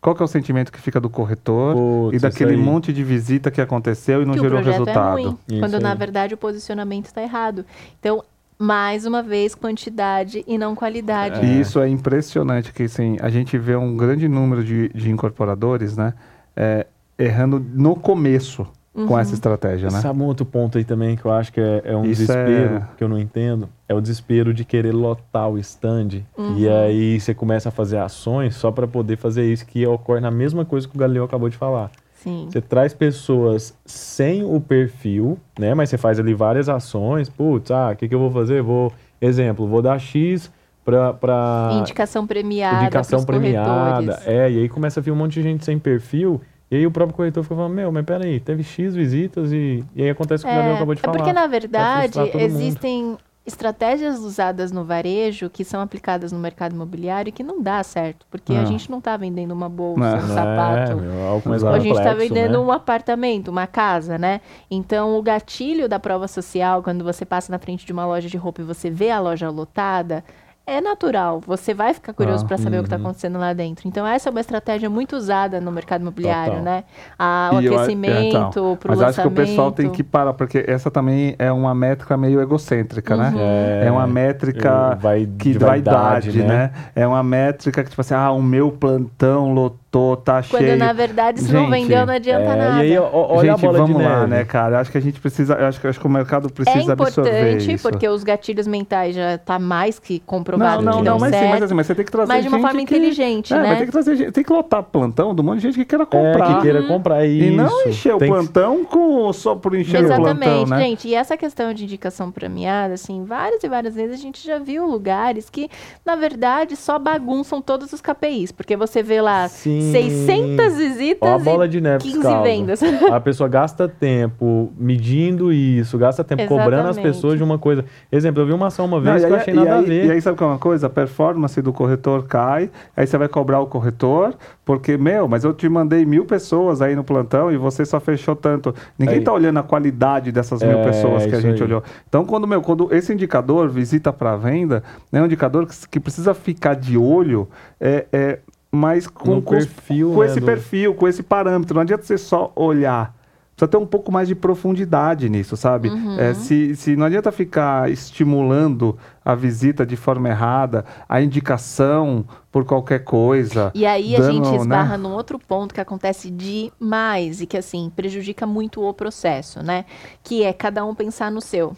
Speaker 1: Qual que é o sentimento que fica do corretor
Speaker 3: Putz,
Speaker 1: e daquele monte de visita que aconteceu e não
Speaker 2: que o
Speaker 1: gerou
Speaker 2: projeto
Speaker 1: resultado?
Speaker 2: é ruim, quando na verdade o posicionamento está errado. Então, mais uma vez, quantidade e não qualidade.
Speaker 1: E isso é impressionante, que assim, a gente vê um grande número de, de incorporadores, né? é, errando no começo
Speaker 2: Uhum.
Speaker 1: com essa estratégia, né?
Speaker 3: Sabe um outro ponto aí também que eu acho que é, é um
Speaker 1: Isso
Speaker 3: desespero
Speaker 1: é-
Speaker 3: que eu não entendo? É o desespero de querer lotar o stand.
Speaker 2: Uhum.
Speaker 3: E aí você começa a fazer ações só para poder fazer isso, que ocorre na mesma coisa que o Galileu acabou de falar.
Speaker 2: Sim.
Speaker 3: Você traz pessoas sem o perfil, né? Mas você faz ali várias ações. Putz, ah, o que, que eu vou fazer? Vou, exemplo, vou dar X para
Speaker 2: Indicação premiada.
Speaker 3: indicação premiada.
Speaker 2: corretores.
Speaker 3: É, e aí começa a vir um monte de gente sem perfil. E aí o próprio corretor fica falando, meu, mas peraí, teve X visitas e, e aí acontece o que o Gabriel acabou de
Speaker 2: é
Speaker 3: falar.
Speaker 2: porque, na verdade, existem estratégias usadas no varejo que são aplicadas no mercado imobiliário que não dá certo. Porque a
Speaker 1: Não.
Speaker 2: gente não está vendendo uma bolsa,
Speaker 1: Não.
Speaker 2: um sapato.
Speaker 3: É, meu, algo mais
Speaker 2: a gente está
Speaker 3: complexo,
Speaker 2: vendendo
Speaker 3: né?
Speaker 2: um apartamento, uma casa, né? Então, o gatilho da prova social, quando você passa na frente de uma loja de roupa e você vê a loja lotada, é natural. Você vai ficar curioso
Speaker 1: Ah,
Speaker 2: para saber o que está
Speaker 3: uhum.
Speaker 2: acontecendo lá dentro. Então, essa é uma estratégia muito usada no mercado imobiliário,
Speaker 3: Total.
Speaker 2: né? Ah, o
Speaker 1: E eu é,
Speaker 2: aquecimento
Speaker 1: então,
Speaker 2: para o
Speaker 1: Mas
Speaker 2: lançamento.
Speaker 1: acho que o pessoal tem que parar, porque essa também é uma métrica meio egocêntrica, né?
Speaker 3: É,
Speaker 1: É uma métrica
Speaker 3: eu- vai-
Speaker 1: que
Speaker 3: de
Speaker 1: vaidade,
Speaker 3: vaidade,
Speaker 1: né?
Speaker 3: né?
Speaker 1: É uma métrica que, tipo assim, ah, o meu plantão lotou, tá
Speaker 2: Quando,
Speaker 1: cheio.
Speaker 2: na verdade, se não
Speaker 1: Gente,
Speaker 2: vendeu, não adianta
Speaker 3: É,
Speaker 2: nada.
Speaker 3: E aí, olha
Speaker 1: Gente,
Speaker 3: a bola
Speaker 1: vamos
Speaker 3: de
Speaker 1: lá,
Speaker 3: neve.
Speaker 1: né, cara? Acho que a gente precisa, acho, que- acho que o mercado
Speaker 2: É
Speaker 1: precisa absorver
Speaker 2: importante,
Speaker 1: isso.
Speaker 2: porque os gatilhos mentais já tá mais que comprovado
Speaker 1: Não, não,
Speaker 2: que
Speaker 1: não,
Speaker 2: dão
Speaker 1: mas sim,
Speaker 2: certo.
Speaker 1: mas assim, mas você tem que trazer
Speaker 2: mas de uma forma
Speaker 1: que-
Speaker 2: inteligente,
Speaker 1: é,
Speaker 2: né?
Speaker 1: mas tem que trazer gente, tem que lotar plantão do monte de gente que queira
Speaker 3: É,
Speaker 1: comprar.
Speaker 3: que queira comprar isso.
Speaker 1: E não encher o
Speaker 3: Tem que-
Speaker 1: plantão com, só por encher o
Speaker 2: Exatamente,
Speaker 1: plantão, né?
Speaker 2: gente. E essa questão de indicação premiada, assim, várias e várias vezes a gente já viu lugares que, na verdade, só bagunçam todos os KPIs. Porque você vê lá
Speaker 3: Sim.
Speaker 2: 600 visitas
Speaker 3: Ó a bola
Speaker 2: e
Speaker 3: de neve que
Speaker 2: 15
Speaker 3: causa.
Speaker 2: vendas.
Speaker 3: A pessoa gasta tempo medindo isso, gasta tempo cobrando as
Speaker 2: Exatamente.
Speaker 3: pessoas de uma coisa. Exemplo, eu vi uma ação uma
Speaker 1: Não,
Speaker 3: vez
Speaker 1: e
Speaker 3: que eu achei nada a
Speaker 1: aí-
Speaker 3: ver.
Speaker 1: E aí, sabe qual é uma coisa? A performance do corretor cai, aí você vai cobrar o corretor, porque, meu, mas eu te mandei mil pessoas aí no plantão e você só fechou tanto. Ninguém
Speaker 3: Aí-
Speaker 1: tá olhando a qualidade dessas mil
Speaker 3: É,
Speaker 1: pessoas que a gente
Speaker 3: aí.
Speaker 1: olhou. Então, quando, meu, quando esse indicador visita para venda, é um indicador que, que precisa ficar de olho, é, é mas com, com
Speaker 3: perfil,
Speaker 1: com
Speaker 3: né,
Speaker 1: esse
Speaker 3: do-
Speaker 1: perfil, com esse parâmetro. Não adianta você só olhar. Precisa ter um pouco mais de profundidade nisso, sabe?
Speaker 2: Uhum.
Speaker 1: É, se, se não adianta ficar estimulando a visita de forma errada, a indicação por qualquer coisa.
Speaker 2: E aí a
Speaker 1: dando,
Speaker 2: gente
Speaker 1: né?
Speaker 2: esbarra num outro ponto que acontece demais e que, assim, prejudica muito o processo, né? Que é cada um pensar no seu.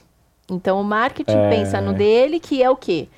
Speaker 2: Então, o marketing
Speaker 3: É.
Speaker 2: pensa no dele, que é o quê?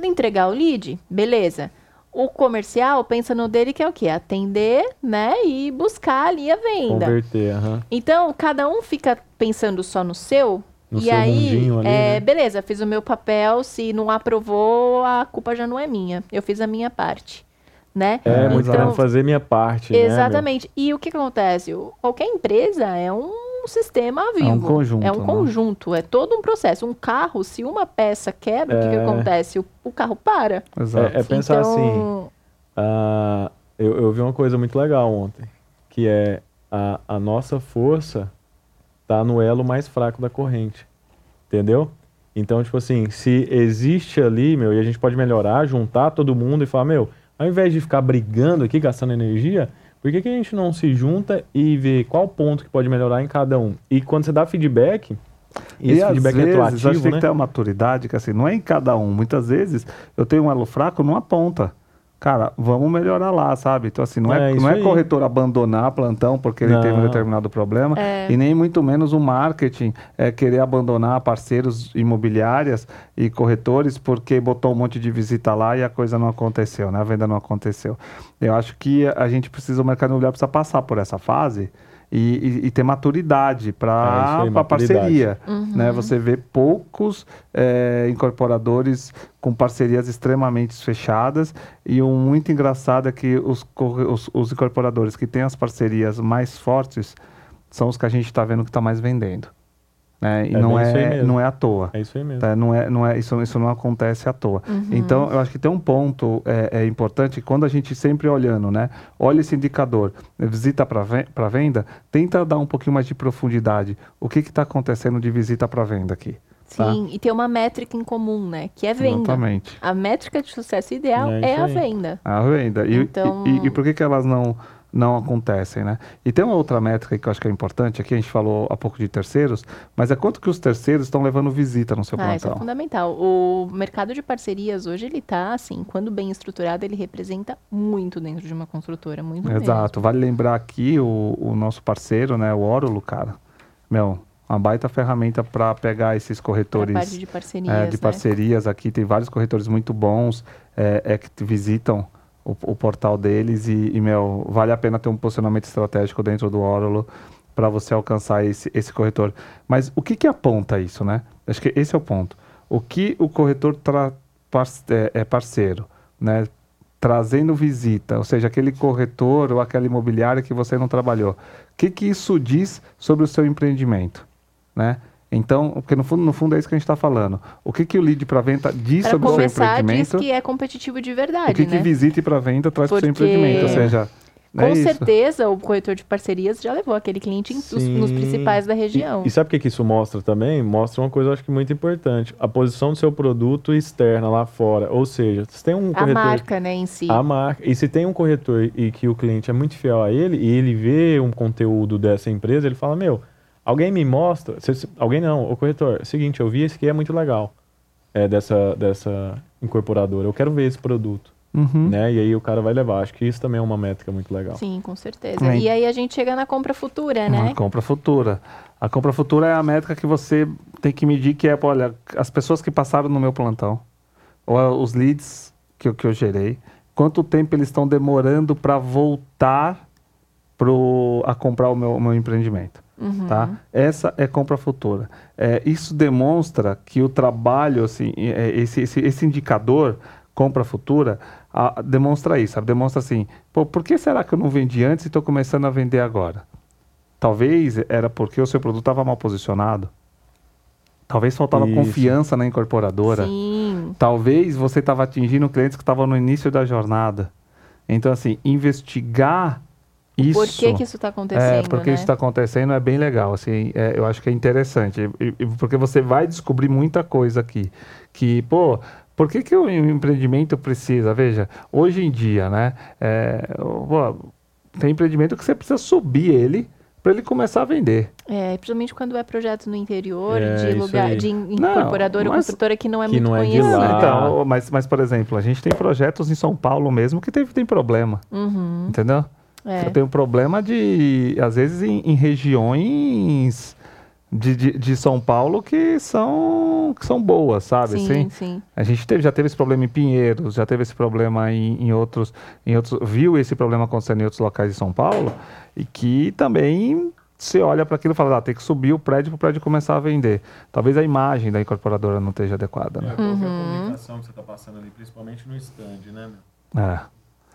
Speaker 2: Entregar o lead, beleza. O comercial pensa no dele, que é o quê? Atender, né? E buscar ali a venda.
Speaker 3: Converter, aham.
Speaker 2: Então, cada um fica pensando só no seu.
Speaker 3: No
Speaker 2: e
Speaker 3: seu
Speaker 2: aí,
Speaker 3: ali,
Speaker 2: é,
Speaker 3: né?
Speaker 2: beleza, fiz o meu papel. Se não aprovou, a culpa já não é minha. Eu fiz a minha parte, né?
Speaker 3: É, então, fazer minha parte, né?
Speaker 2: Exatamente. e o que acontece? Qualquer empresa é um sistema vivo.
Speaker 1: conjunto,
Speaker 2: É um
Speaker 1: né?
Speaker 2: conjunto, é todo um processo. Um carro, se uma peça quebra, o que, que
Speaker 3: É.
Speaker 2: acontece? O, o carro para.
Speaker 1: Exato.
Speaker 3: É, é pensar assim,
Speaker 2: então,
Speaker 3: ah, eu, eu vi uma coisa muito legal ontem, que é a, a nossa força tá no elo mais fraco da corrente, entendeu? Então, tipo assim, se existe ali, meu, e a gente pode melhorar, juntar todo mundo e falar, meu, ao invés de ficar brigando aqui, gastando energia, por que, que a gente não se junta e vê qual ponto que pode melhorar em cada um? E quando você dá feedback, e esse
Speaker 1: às
Speaker 3: feedback
Speaker 1: vezes,
Speaker 3: é
Speaker 1: acho que
Speaker 3: atuativo,
Speaker 1: tem
Speaker 3: né?
Speaker 1: que ter uma maturidade, que assim, não é em cada um. Muitas vezes eu tenho um elo fraco numa ponta. Cara, vamos melhorar lá, sabe? Então, assim, não é,
Speaker 3: É,
Speaker 1: não é corretor abandonar plantão porque ele teve um
Speaker 3: Não.
Speaker 1: determinado problema,
Speaker 2: É.
Speaker 1: e nem muito menos o marketing é querer abandonar parceiros imobiliárias e corretores porque botou um monte de visita lá e a coisa não aconteceu, né? A venda não aconteceu. Eu acho que a gente precisa, o mercado imobiliário precisa passar por essa fase. E, e- e ter maturidade
Speaker 3: É,
Speaker 1: para
Speaker 3: aí,
Speaker 1: a parceria. Né? Você vê poucos eh, incorporadores com parcerias extremamente fechadas e um muito engraçado é que os, corre- os, os incorporadores que têm as parcerias mais fortes são os que a gente está vendo que está mais vendendo. Né? E
Speaker 3: É
Speaker 1: não, é, não é à toa.
Speaker 3: É isso aí mesmo.
Speaker 1: Tá? Não é, não é, isso, isso não acontece à toa. Então, eu acho que tem um ponto é, é importante quando a gente sempre olhando, né? Olha esse indicador, visita para venda, tenta dar um pouquinho mais de profundidade. O que está acontecendo de visita para venda aqui? tá?
Speaker 2: Sim, e ter uma métrica em comum, né? Que é venda.
Speaker 1: Exatamente.
Speaker 2: A métrica de sucesso ideal
Speaker 3: É
Speaker 2: é, a venda.
Speaker 1: A venda. E,
Speaker 2: Então-
Speaker 1: e, e, e por que, que elas não, não acontecem, né? E tem uma outra métrica que eu acho que é importante, aqui a gente falou há pouco de terceiros, mas é quanto que os terceiros estão levando visita no seu
Speaker 2: Ah, isso é fundamental. O mercado de parcerias hoje, ele tá, assim, quando bem estruturado, ele representa muito dentro de uma construtora, muito
Speaker 1: Exato. Vale lembrar aqui o, o nosso parceiro, né, o Órulo, cara. Meu, uma baita ferramenta para pegar esses
Speaker 2: mesmo.
Speaker 1: Corretores
Speaker 2: parte de parcerias,
Speaker 1: é, de
Speaker 2: né?
Speaker 1: parcerias aqui. Tem vários corretores muito bons é, é, que te visitam o, o portal deles e, e, meu, vale a pena ter um posicionamento estratégico dentro do Órulo para você alcançar esse, esse corretor. Mas o que que aponta isso, né? Acho que esse é o ponto. O que o corretor tra, par, é, é parceiro, né? Trazendo visita, ou seja, aquele corretor ou aquela imobiliária que você não trabalhou. O que que isso diz sobre o seu empreendimento, né? Então, porque no fundo, no fundo é isso que a gente está falando. O que, que o lead para venda diz
Speaker 2: Para
Speaker 1: sobre o seu
Speaker 2: começar, diz
Speaker 1: empreendimento?
Speaker 2: que é competitivo de
Speaker 1: O
Speaker 2: verdade,
Speaker 1: que, que
Speaker 2: né?
Speaker 1: visita para venda traz para o seu empreendimento? Ou seja,
Speaker 2: Com
Speaker 1: é isso.
Speaker 2: certeza, o corretor de parcerias já levou aquele cliente em- nos, principais da
Speaker 3: E,
Speaker 2: região.
Speaker 3: e sabe o que, que isso mostra também? Mostra uma coisa, eu acho que muito importante. A posição do seu produto externa lá fora. Ou seja, se tem um
Speaker 2: a
Speaker 3: corretor...
Speaker 2: marca, né, em si.
Speaker 3: A marca. E se tem um corretor e que o cliente é muito fiel a ele, e ele vê um conteúdo dessa empresa, ele fala, meu, alguém me mostra... se- se- alguém não, o corretor, é o seguinte, eu vi esse aqui é muito legal. É dessa, dessa incorporadora. Eu quero ver esse produto.
Speaker 1: Uhum.
Speaker 3: Né? E aí o cara vai levar. Acho que isso também é uma métrica muito legal.
Speaker 2: Sim, com certeza.
Speaker 1: É.
Speaker 2: E aí a gente chega na compra futura, né?
Speaker 1: A compra futura. A compra futura é a métrica que você tem que medir, que é, olha, as pessoas que passaram no meu plantão, ou os leads que, eu- que eu gerei, quanto tempo eles estão demorando para voltar pro, a comprar o meu, o meu empreendimento.
Speaker 2: Uhum.
Speaker 1: Tá? Essa é compra futura. É, isso demonstra que o trabalho, assim, é, esse, esse, esse indicador, compra futura, a- demonstra isso, sabe? Demonstra assim, pô, por que será que eu não vendi antes e estou começando a vender agora? Talvez era porque o seu produto estava mal posicionado. Talvez faltava
Speaker 3: Isso.
Speaker 1: confiança na incorporadora.
Speaker 2: Sim.
Speaker 1: Talvez você estava atingindo clientes que estavam no início da jornada. Então, assim, investigar isso.
Speaker 2: Por que, que isso está acontecendo,
Speaker 1: É, porque
Speaker 2: né?
Speaker 1: isso está acontecendo é bem legal, assim, é, eu acho que é interessante, e- e- porque você vai descobrir muita coisa aqui, que, pô, por que que o empreendimento precisa, veja, hoje em dia, né, é, pô, tem empreendimento que você precisa subir ele para ele começar a vender.
Speaker 2: É, principalmente quando é projeto no interior,
Speaker 3: É,
Speaker 2: de lugar,
Speaker 3: aí.
Speaker 2: de incorporadora ou construtora que não é
Speaker 3: que
Speaker 2: muito
Speaker 3: não é lá.
Speaker 1: Então, mas, mas, por exemplo, a gente tem projetos em São Paulo mesmo que teve, tem problema,
Speaker 2: Uhum.
Speaker 1: entendeu?
Speaker 2: É.
Speaker 1: Eu tenho um problema de, às vezes, em, em regiões de, de, de São Paulo que são, que são boas, sabe?
Speaker 2: Sim,
Speaker 1: assim?
Speaker 2: sim.
Speaker 1: A gente teve, já teve esse problema em Pinheiros, já teve esse problema em, em outros, em outros, viu esse problema acontecendo em outros locais de São Paulo e que também você olha para aquilo e fala, ah, tem que subir o prédio para o prédio começar a vender. Talvez a imagem da incorporadora não esteja adequada, né?
Speaker 2: Uhum.
Speaker 3: que é a comunicação que você está passando ali, principalmente no stand, né, meu?
Speaker 1: É.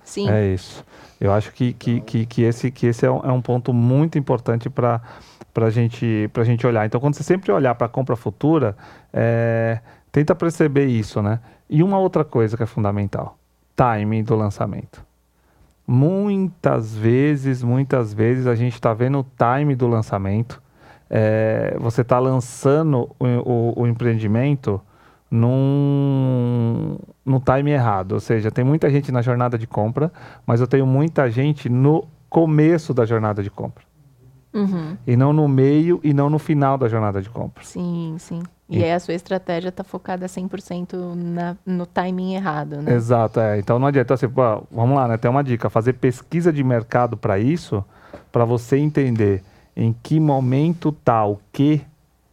Speaker 2: Sim.
Speaker 1: É isso. Eu acho que, que, que, que esse, que esse é, um, é um ponto muito importante para a gente, pra gente olhar. Então, quando você sempre olhar para a compra futura, é, tenta perceber isso, né? E uma outra coisa que é fundamental: timing do lançamento. Muitas vezes, muitas vezes a gente está vendo o time do lançamento. É, você está lançando o, o- o empreendimento num, no time errado. Ou seja, tem muita gente na jornada de compra, mas eu tenho muita gente no começo da jornada de compra.
Speaker 2: Uhum.
Speaker 1: E não no meio e não no final da jornada de compra.
Speaker 2: Sim, sim. E aí a sua estratégia está focada 100% na, no timing errado, né?
Speaker 1: Exato, é. Então não adianta assim, pô, vamos lá, né? Tem uma dica, fazer pesquisa de mercado para isso, para você entender em que momento tá o que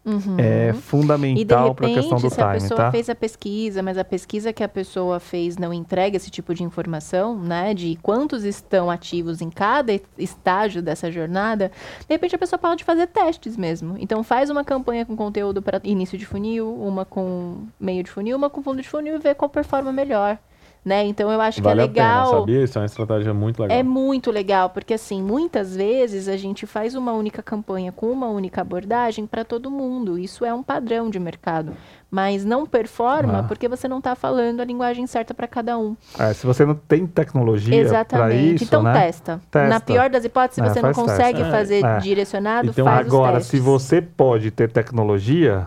Speaker 2: Uhum.
Speaker 1: é fundamental para a questão do
Speaker 2: se a pessoa
Speaker 1: tá?
Speaker 2: fez a pesquisa, mas a pesquisa que a pessoa fez não entrega esse tipo de informação, né? De quantos estão ativos em cada estágio dessa jornada, de repente a pessoa pode fazer testes mesmo. Então faz uma campanha com conteúdo para início de funil, uma com meio de funil, uma com fundo de funil e vê qual performa melhor. Né? Então eu acho
Speaker 3: vale
Speaker 2: que é
Speaker 3: a pena,
Speaker 2: legal.
Speaker 3: sabia? Isso é uma estratégia muito legal.
Speaker 2: É muito legal, porque assim, muitas vezes a gente faz uma única campanha com uma única abordagem para todo mundo. Isso é um padrão de mercado. Mas não performa
Speaker 1: Ah.
Speaker 2: porque você não está falando a linguagem certa para cada um.
Speaker 1: É, se você não tem tecnologia para
Speaker 2: Exatamente.
Speaker 1: isso,
Speaker 2: então
Speaker 1: né?
Speaker 2: testa.
Speaker 1: Testa.
Speaker 2: Na pior das hipóteses, se
Speaker 1: É,
Speaker 2: você não
Speaker 1: faz teste.
Speaker 2: consegue
Speaker 3: É.
Speaker 2: fazer
Speaker 1: É.
Speaker 2: direcionado,
Speaker 3: Então,
Speaker 2: faz
Speaker 1: Agora,
Speaker 2: os
Speaker 1: se você pode ter tecnologia,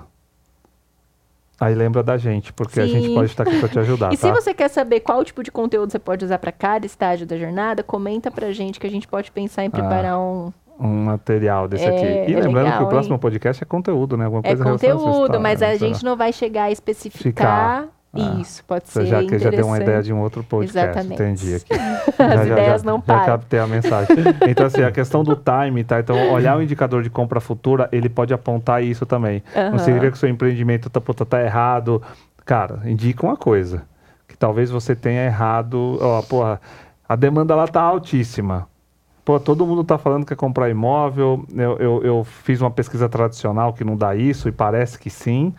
Speaker 1: aí lembra da gente, porque a gente
Speaker 2: Sim.
Speaker 1: pode estar aqui para te ajudar,
Speaker 2: E
Speaker 1: tá?
Speaker 2: se você quer saber qual tipo de conteúdo você pode usar para cada estágio da jornada, comenta pra gente que a gente pode pensar em preparar um,
Speaker 1: Um material desse
Speaker 2: É,
Speaker 1: aqui. E
Speaker 2: é
Speaker 1: lembrando que
Speaker 2: legal,
Speaker 1: o próximo
Speaker 2: hein?
Speaker 1: podcast é conteúdo, né? Alguma
Speaker 2: É
Speaker 1: coisa essa
Speaker 2: conteúdo, mas a
Speaker 1: né?
Speaker 2: Gente não vai chegar a especificar
Speaker 1: Ah,
Speaker 2: isso. Pode ser
Speaker 1: já que já deu uma ideia de um outro podcast,
Speaker 2: Exatamente.
Speaker 1: entendi aqui.
Speaker 2: As ideias não
Speaker 1: já
Speaker 2: param.
Speaker 1: captei a mensagem. Então, assim, a questão do time, tá? Então, olhar o indicador de compra futura, ele pode apontar isso também. Não
Speaker 2: Aham.
Speaker 1: significa que o seu empreendimento tá, tá errado. Cara, indica uma coisa. Que talvez você tenha errado. Ó, porra, a demanda lá tá altíssima. Pô, todo mundo tá falando que quer comprar imóvel. Eu, eu, eu fiz uma pesquisa tradicional que não dá isso e parece que sim,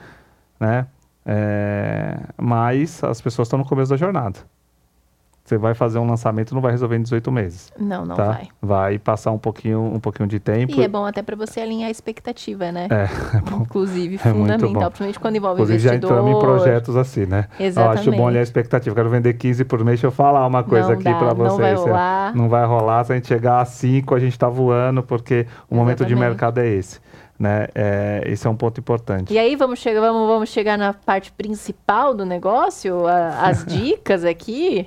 Speaker 1: né? É, mas as pessoas estão no começo da jornada. Você vai fazer um lançamento não vai resolver em 18 meses.
Speaker 2: Não, não
Speaker 1: tá?
Speaker 2: vai.
Speaker 1: Vai passar um pouquinho, um pouquinho de tempo.
Speaker 2: E é bom até para você alinhar a expectativa, né?
Speaker 1: É, é bom.
Speaker 2: Inclusive,
Speaker 1: É
Speaker 2: fundamental, principalmente quando envolve
Speaker 1: Inclusive já
Speaker 2: investidor.
Speaker 1: entramos em projetos assim, né? Eu acho
Speaker 2: Exatamente.
Speaker 1: bom olhar a expectativa. Quero vender 15 por mês. Deixa eu falar uma coisa
Speaker 2: Não
Speaker 1: aqui para vocês.
Speaker 2: não vai
Speaker 1: É,
Speaker 2: rolar.
Speaker 1: Não vai rolar. Se a gente chegar a 5, a gente tá voando, porque o momento de
Speaker 2: Exatamente.
Speaker 1: mercado é esse. Né? É, esse é um ponto importante.
Speaker 2: E aí vamos chegar, vamos, vamos chegar na parte principal do negócio, a- as dicas aqui.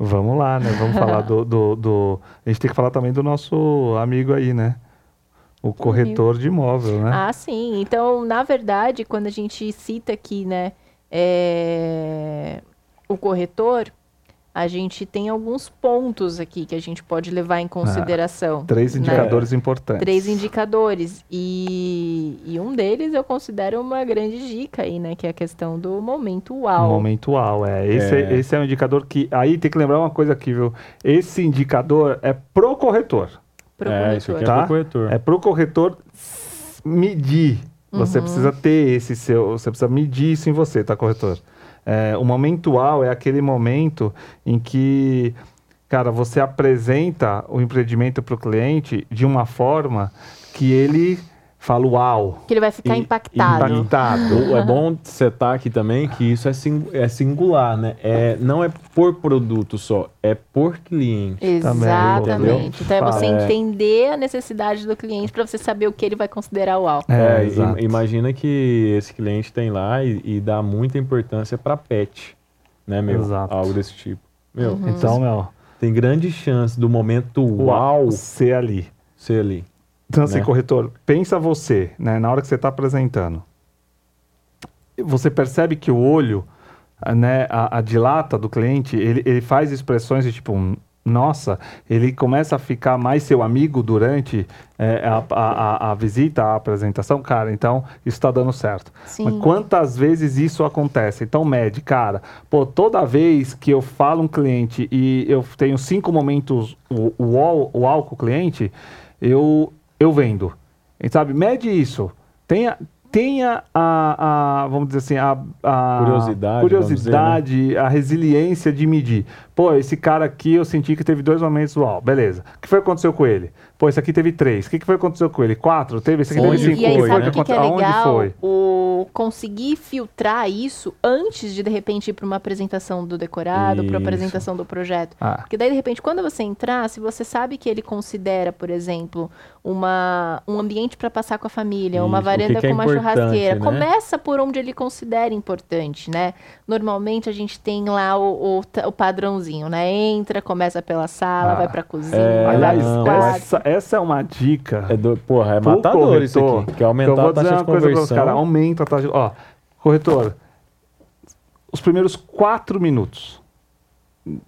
Speaker 1: Vamos lá, né? Vamos falar do, do, do- A gente tem que falar também do nosso amigo aí, né? O corretor de imóvel, né?
Speaker 2: Ah, sim. Então, na verdade, quando a gente cita aqui, né, é, o corretor, a gente tem alguns pontos aqui que a gente pode levar em consideração.
Speaker 1: Três
Speaker 2: né?
Speaker 1: indicadores importantes.
Speaker 2: Três indicadores. E, e um deles eu considero uma grande dica aí, né? Que é a questão do momento uau.
Speaker 1: Momento uau, é. Esse é.
Speaker 3: É.
Speaker 1: esse é um indicador que. Aí tem que lembrar uma coisa aqui, viu? Esse indicador é pro corretor.
Speaker 2: pro
Speaker 3: é, isso aqui
Speaker 2: corretor.
Speaker 3: é
Speaker 1: Tá?
Speaker 3: pro corretor.
Speaker 1: É pro corretor medir. Você
Speaker 2: Uhum.
Speaker 1: precisa ter esse seu. Você precisa medir isso em você, tá, corretor? É, o momento uau é aquele momento em que, cara, você apresenta o empreendimento para o cliente de uma forma que ele fala uau,
Speaker 2: Que ele vai ficar
Speaker 3: E-
Speaker 2: impactado.
Speaker 1: impactado.
Speaker 3: É bom setar aqui também que isso é, sing- é singular, né? É, não é por produto só, é por cliente.
Speaker 2: Exatamente. Então é você.
Speaker 3: É.
Speaker 2: entender a necessidade do cliente para você saber o que ele vai considerar uau.
Speaker 1: É,
Speaker 3: É, imagina que esse cliente tem lá e, e dá muita importância para pet, né, meu?
Speaker 1: Exato.
Speaker 3: Algo desse tipo. Meu,
Speaker 2: Uhum.
Speaker 1: Então, meu,
Speaker 3: tem grande chance do momento uau
Speaker 1: ser ali.
Speaker 3: ser ali.
Speaker 1: Então, assim,
Speaker 3: né?
Speaker 1: corretor, pensa você, né, na hora que você está apresentando. Você percebe que o olho, né, a, a dilata do cliente, ele, ele faz expressões de tipo, nossa, ele começa a ficar mais seu amigo durante é, a, a, a- a visita, a apresentação, cara, então isso está dando certo.
Speaker 2: Sim.
Speaker 1: Mas quantas vezes isso acontece? Então, mede, cara. Pô, toda vez que eu falo um cliente e eu tenho cinco momentos o, o, com o cliente, eu, eu vendo. E, sabe, mede isso. Tenha, tenha a, a, vamos dizer assim, a, a
Speaker 3: Curiosidade,
Speaker 1: curiosidade, a resiliência de medir. Pô, esse cara aqui eu senti que teve dois momentos uau, beleza. O que foi que aconteceu com ele? Pô, esse aqui teve três. O que que foi que aconteceu com ele? Quatro? Teve? Esse aqui
Speaker 3: Onde
Speaker 1: teve cinco.
Speaker 2: E aí,
Speaker 3: foi,
Speaker 2: sabe
Speaker 3: né?
Speaker 2: o que, que é
Speaker 1: Aonde
Speaker 2: legal?
Speaker 1: foi?
Speaker 2: O conseguir filtrar isso antes de, de repente, ir para uma apresentação do decorado, para apresentação do projeto.
Speaker 1: Ah.
Speaker 2: Porque daí, de repente, quando você entrar, se você sabe que ele considera, por exemplo, uma, um ambiente para passar com a família, uma
Speaker 3: Isso, que
Speaker 2: varanda
Speaker 3: que é
Speaker 2: com uma churrasqueira,
Speaker 3: né?
Speaker 2: começa por onde ele considera importante, né? Normalmente a gente tem lá o, o, o padrãozinho, né? Entra, começa pela sala,
Speaker 1: Ah.
Speaker 2: vai pra cozinha,
Speaker 3: É,
Speaker 2: vai
Speaker 3: não,
Speaker 2: quarto.
Speaker 1: Essa, é uma dica.
Speaker 3: É do, porra, é matador isso
Speaker 1: corretor,
Speaker 3: aqui. Que é
Speaker 1: que eu
Speaker 3: aumentar
Speaker 1: vou
Speaker 3: a taxa
Speaker 1: dizer
Speaker 3: de
Speaker 1: uma coisa os
Speaker 3: conversão.
Speaker 1: caras, aumenta a taxa de... Ó, Corretor, os primeiros quatro minutos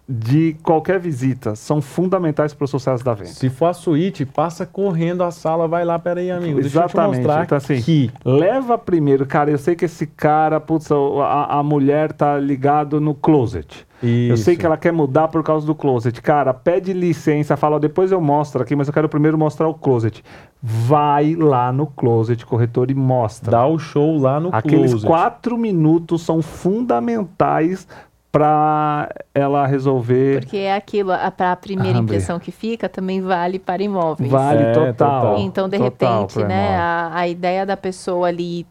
Speaker 1: de qualquer visita são fundamentais para o sucesso da venda.
Speaker 3: Se for a suíte, passa correndo a sala, vai lá, peraí, amigo. Deixa eu
Speaker 1: Exatamente. Então, assim,
Speaker 3: que
Speaker 1: leva primeiro, cara, eu sei que esse cara, putz, a, a mulher tá ligado no closet. Eu sei
Speaker 3: Isso.
Speaker 1: que ela quer mudar por causa do closet. Cara, pede licença, fala, depois eu mostro aqui, mas eu quero primeiro mostrar o closet. Vai lá no closet, corretor, e mostra.
Speaker 3: dá o show lá no
Speaker 1: Aqueles
Speaker 3: closet.
Speaker 1: quatro minutos são fundamentais para ela resolver.
Speaker 2: Porque é aquilo, a, pra a primeira
Speaker 1: Ah,
Speaker 2: impressão que fica também vale para imóveis.
Speaker 1: Vale
Speaker 3: É,
Speaker 1: total.
Speaker 3: total.
Speaker 2: Então, de
Speaker 1: Total
Speaker 2: repente, né, a, a ideia da pessoa ali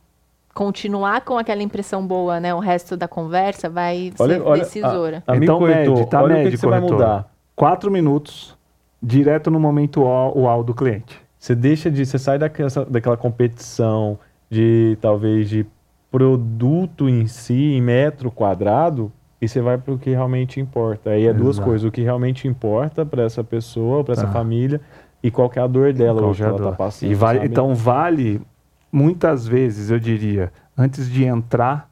Speaker 2: continuar com aquela impressão boa, né, o resto da conversa vai
Speaker 3: Olha,
Speaker 2: ser
Speaker 3: olha,
Speaker 2: decisora.
Speaker 3: a- amigo
Speaker 1: Então,
Speaker 3: corretor,
Speaker 1: tá,
Speaker 3: olha o que que você vai mudar.
Speaker 1: Quatro minutos, direto no momento uau, do cliente.
Speaker 3: Você deixa de. Você sai daquela, daquela competição de talvez de produto em si, em metro quadrado, e você vai para o que realmente importa. Aí é duas
Speaker 1: Exato.
Speaker 3: coisas: o que realmente importa para essa pessoa, para essa
Speaker 1: Ah.
Speaker 3: família, e qual que é a dor dela
Speaker 1: Qual
Speaker 3: hoje que ela
Speaker 1: jogador.
Speaker 3: está passando.
Speaker 1: E vale, então vale muitas vezes, eu diria, antes de entrar